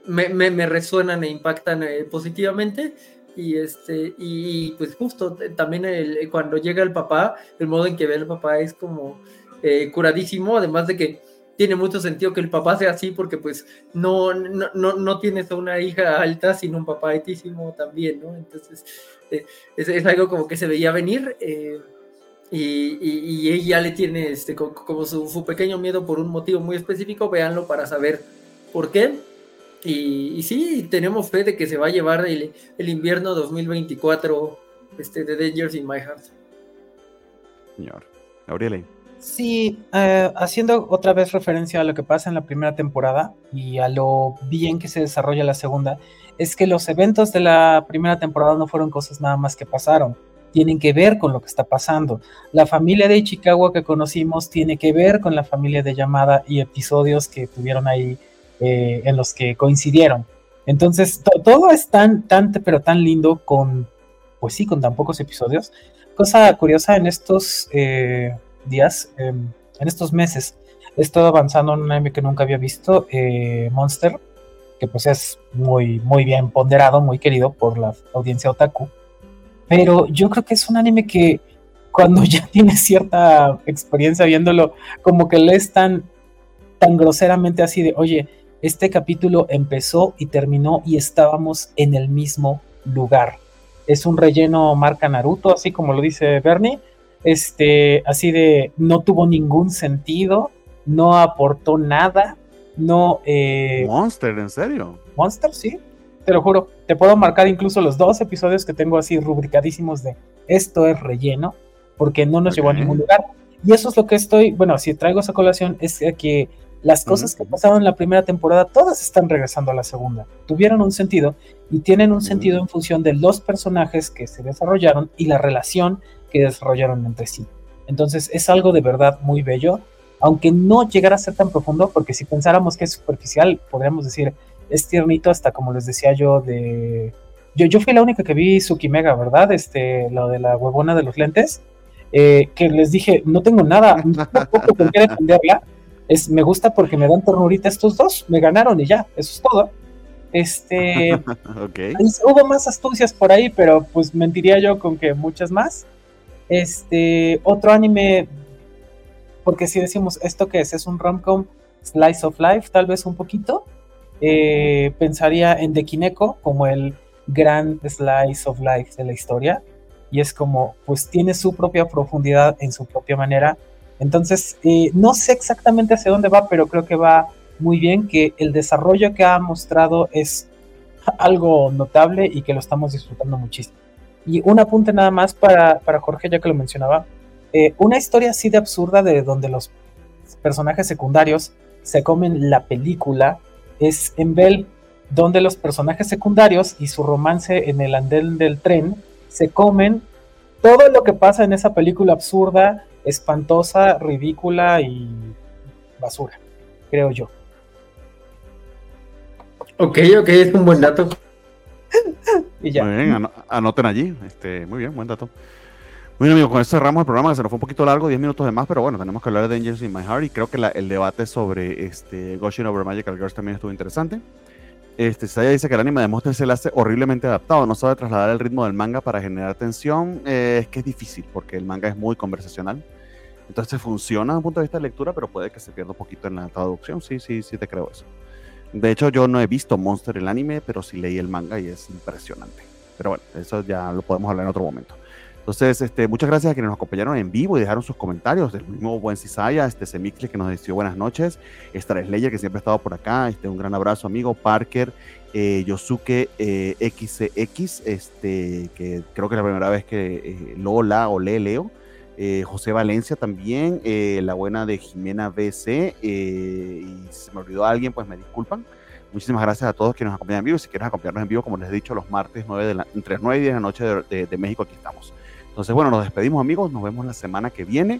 me, me, me resuenan e impactan positivamente y este y pues justo también el, cuando llega el papá el modo en que ve el papá es como eh, curadísimo además de que tiene mucho sentido que el papá sea así porque pues no no, no, no tienes a una hija alta sino un papá altísimo también no entonces eh, es, algo como que se veía venir eh, y, y, ella le tiene este como, su, su pequeño miedo por un motivo muy específico véanlo para saber por qué y, sí, tenemos fe de que se va a llevar el, invierno 2024 este, de Dangers in My Heart. Señor. Gabriele. Sí, eh, haciendo otra vez referencia a lo que pasa en la primera temporada y a lo bien que se desarrolla la segunda, es que los eventos de la primera temporada no fueron cosas nada más que pasaron, tienen que ver con lo que está pasando. La familia de Ichikawa que conocimos tiene que ver con la familia de Yamada y episodios que tuvieron ahí eh, en los que coincidieron. Entonces, todo es tan, tan, pero tan lindo con, pues sí, con tan pocos episodios. Cosa curiosa, en estos eh, días, em, en estos meses, he estado avanzando en un anime que nunca había visto, eh, Monster, que pues es muy, muy bien ponderado, muy querido por la audiencia otaku. Pero yo creo que es un anime que cuando <laughs> ya tienes cierta experiencia viéndolo, como que lees tan, tan groseramente así de, oye, este capítulo empezó y terminó y estábamos en el mismo lugar. Es un relleno marca Naruto, así como lo dice Bernie. Este, así de, no tuvo ningún sentido, no aportó nada, no... Eh, Monster, ¿en serio? Monster, sí, te lo juro. Te puedo marcar incluso los dos episodios que tengo así rubricadísimos de esto es relleno, porque no nos llevó a ningún lugar. Y eso es lo que estoy, bueno, si traigo esa colación, es que las cosas que pasaron en la primera temporada, todas están regresando a la segunda. Tuvieron un sentido y tienen un sentido en función de los personajes que se desarrollaron y la relación que desarrollaron entre sí. Entonces es algo de verdad muy bello, aunque no llegara a ser tan profundo, porque si pensáramos que es superficial, podríamos decir, es tiernito hasta como les decía yo de... Yo, yo fui la única que vi Tsukimega, ¿verdad? Este, lo de la huevona de los lentes, eh, que les dije, no tengo nada, no poco con qué defenderla, es, me gusta porque me dan ternurita estos dos, me ganaron y ya, eso es todo. Este, <laughs> hubo más astucias por ahí, pero pues mentiría yo con que muchas más. Este, otro anime, porque si decimos esto que es, es un romcom slice of life, tal vez un poquito, eh, pensaría en The Kineko como el gran slice of life de la historia. Y es como, pues tiene su propia profundidad en su propia manera entonces, eh, no sé exactamente hacia dónde va, pero creo que va muy bien, que el desarrollo que ha mostrado es algo notable y que lo estamos disfrutando muchísimo. Y un apunte nada más para, Jorge, ya que lo mencionaba. Eh, una historia así de absurda de donde los personajes secundarios se comen la película es en Bell, donde los personajes secundarios y su romance en el andén del tren se comen todo lo que pasa en esa película absurda espantosa, ridícula y basura, creo yo. Ok, ok, es un buen dato. <laughs> y ya. Muy bien, anoten allí. Este, muy bien, buen dato. Bueno, amigos, con esto cerramos el programa, que se nos fue un poquito largo, 10 minutos de más, pero bueno, tenemos que hablar de Angels in My Heart y creo que el debate sobre este, Gushing Over Magical Girls también estuvo interesante. Este, Saya dice que el anime de Monster se le hace horriblemente adaptado, no sabe trasladar el ritmo del manga para generar tensión, eh, es que es difícil porque el manga es muy conversacional. Entonces funciona desde un punto de vista de lectura, pero puede que se pierda un poquito en la traducción. Sí, sí, sí te creo eso. De hecho, yo no he visto Monster el anime, pero sí leí el manga y es impresionante. Pero bueno, eso ya lo podemos hablar en otro momento. Entonces, este, muchas gracias a quienes nos acompañaron en vivo y dejaron sus comentarios. El mismo Buen Cisaya, este Semixle que nos deseó buenas noches. Star Slayer que siempre ha estado por acá. Este, un gran abrazo, amigo. Parker, eh, Yosuke eh, este, que creo que es la primera vez que eh, Lola o le leo. Eh, José Valencia también, eh, la buena de Jimena BC, y si se me olvidó alguien, pues me disculpan. Muchísimas gracias a todos quienes nos acompañan en vivo. Si quieres acompañarnos en vivo, como les he dicho, los martes 9 de la, entre 9 y 10 de la noche de, México, aquí estamos. Entonces, bueno, nos despedimos amigos, nos vemos la semana que viene.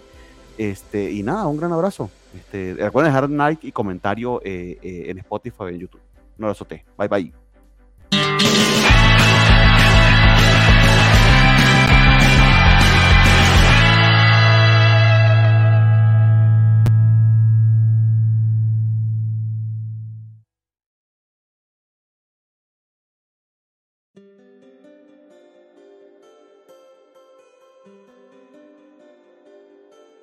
Este, y nada, un gran abrazo. Este, recuerden dejar like y comentario eh, eh, en Spotify o en YouTube. Un abrazote. Bye bye.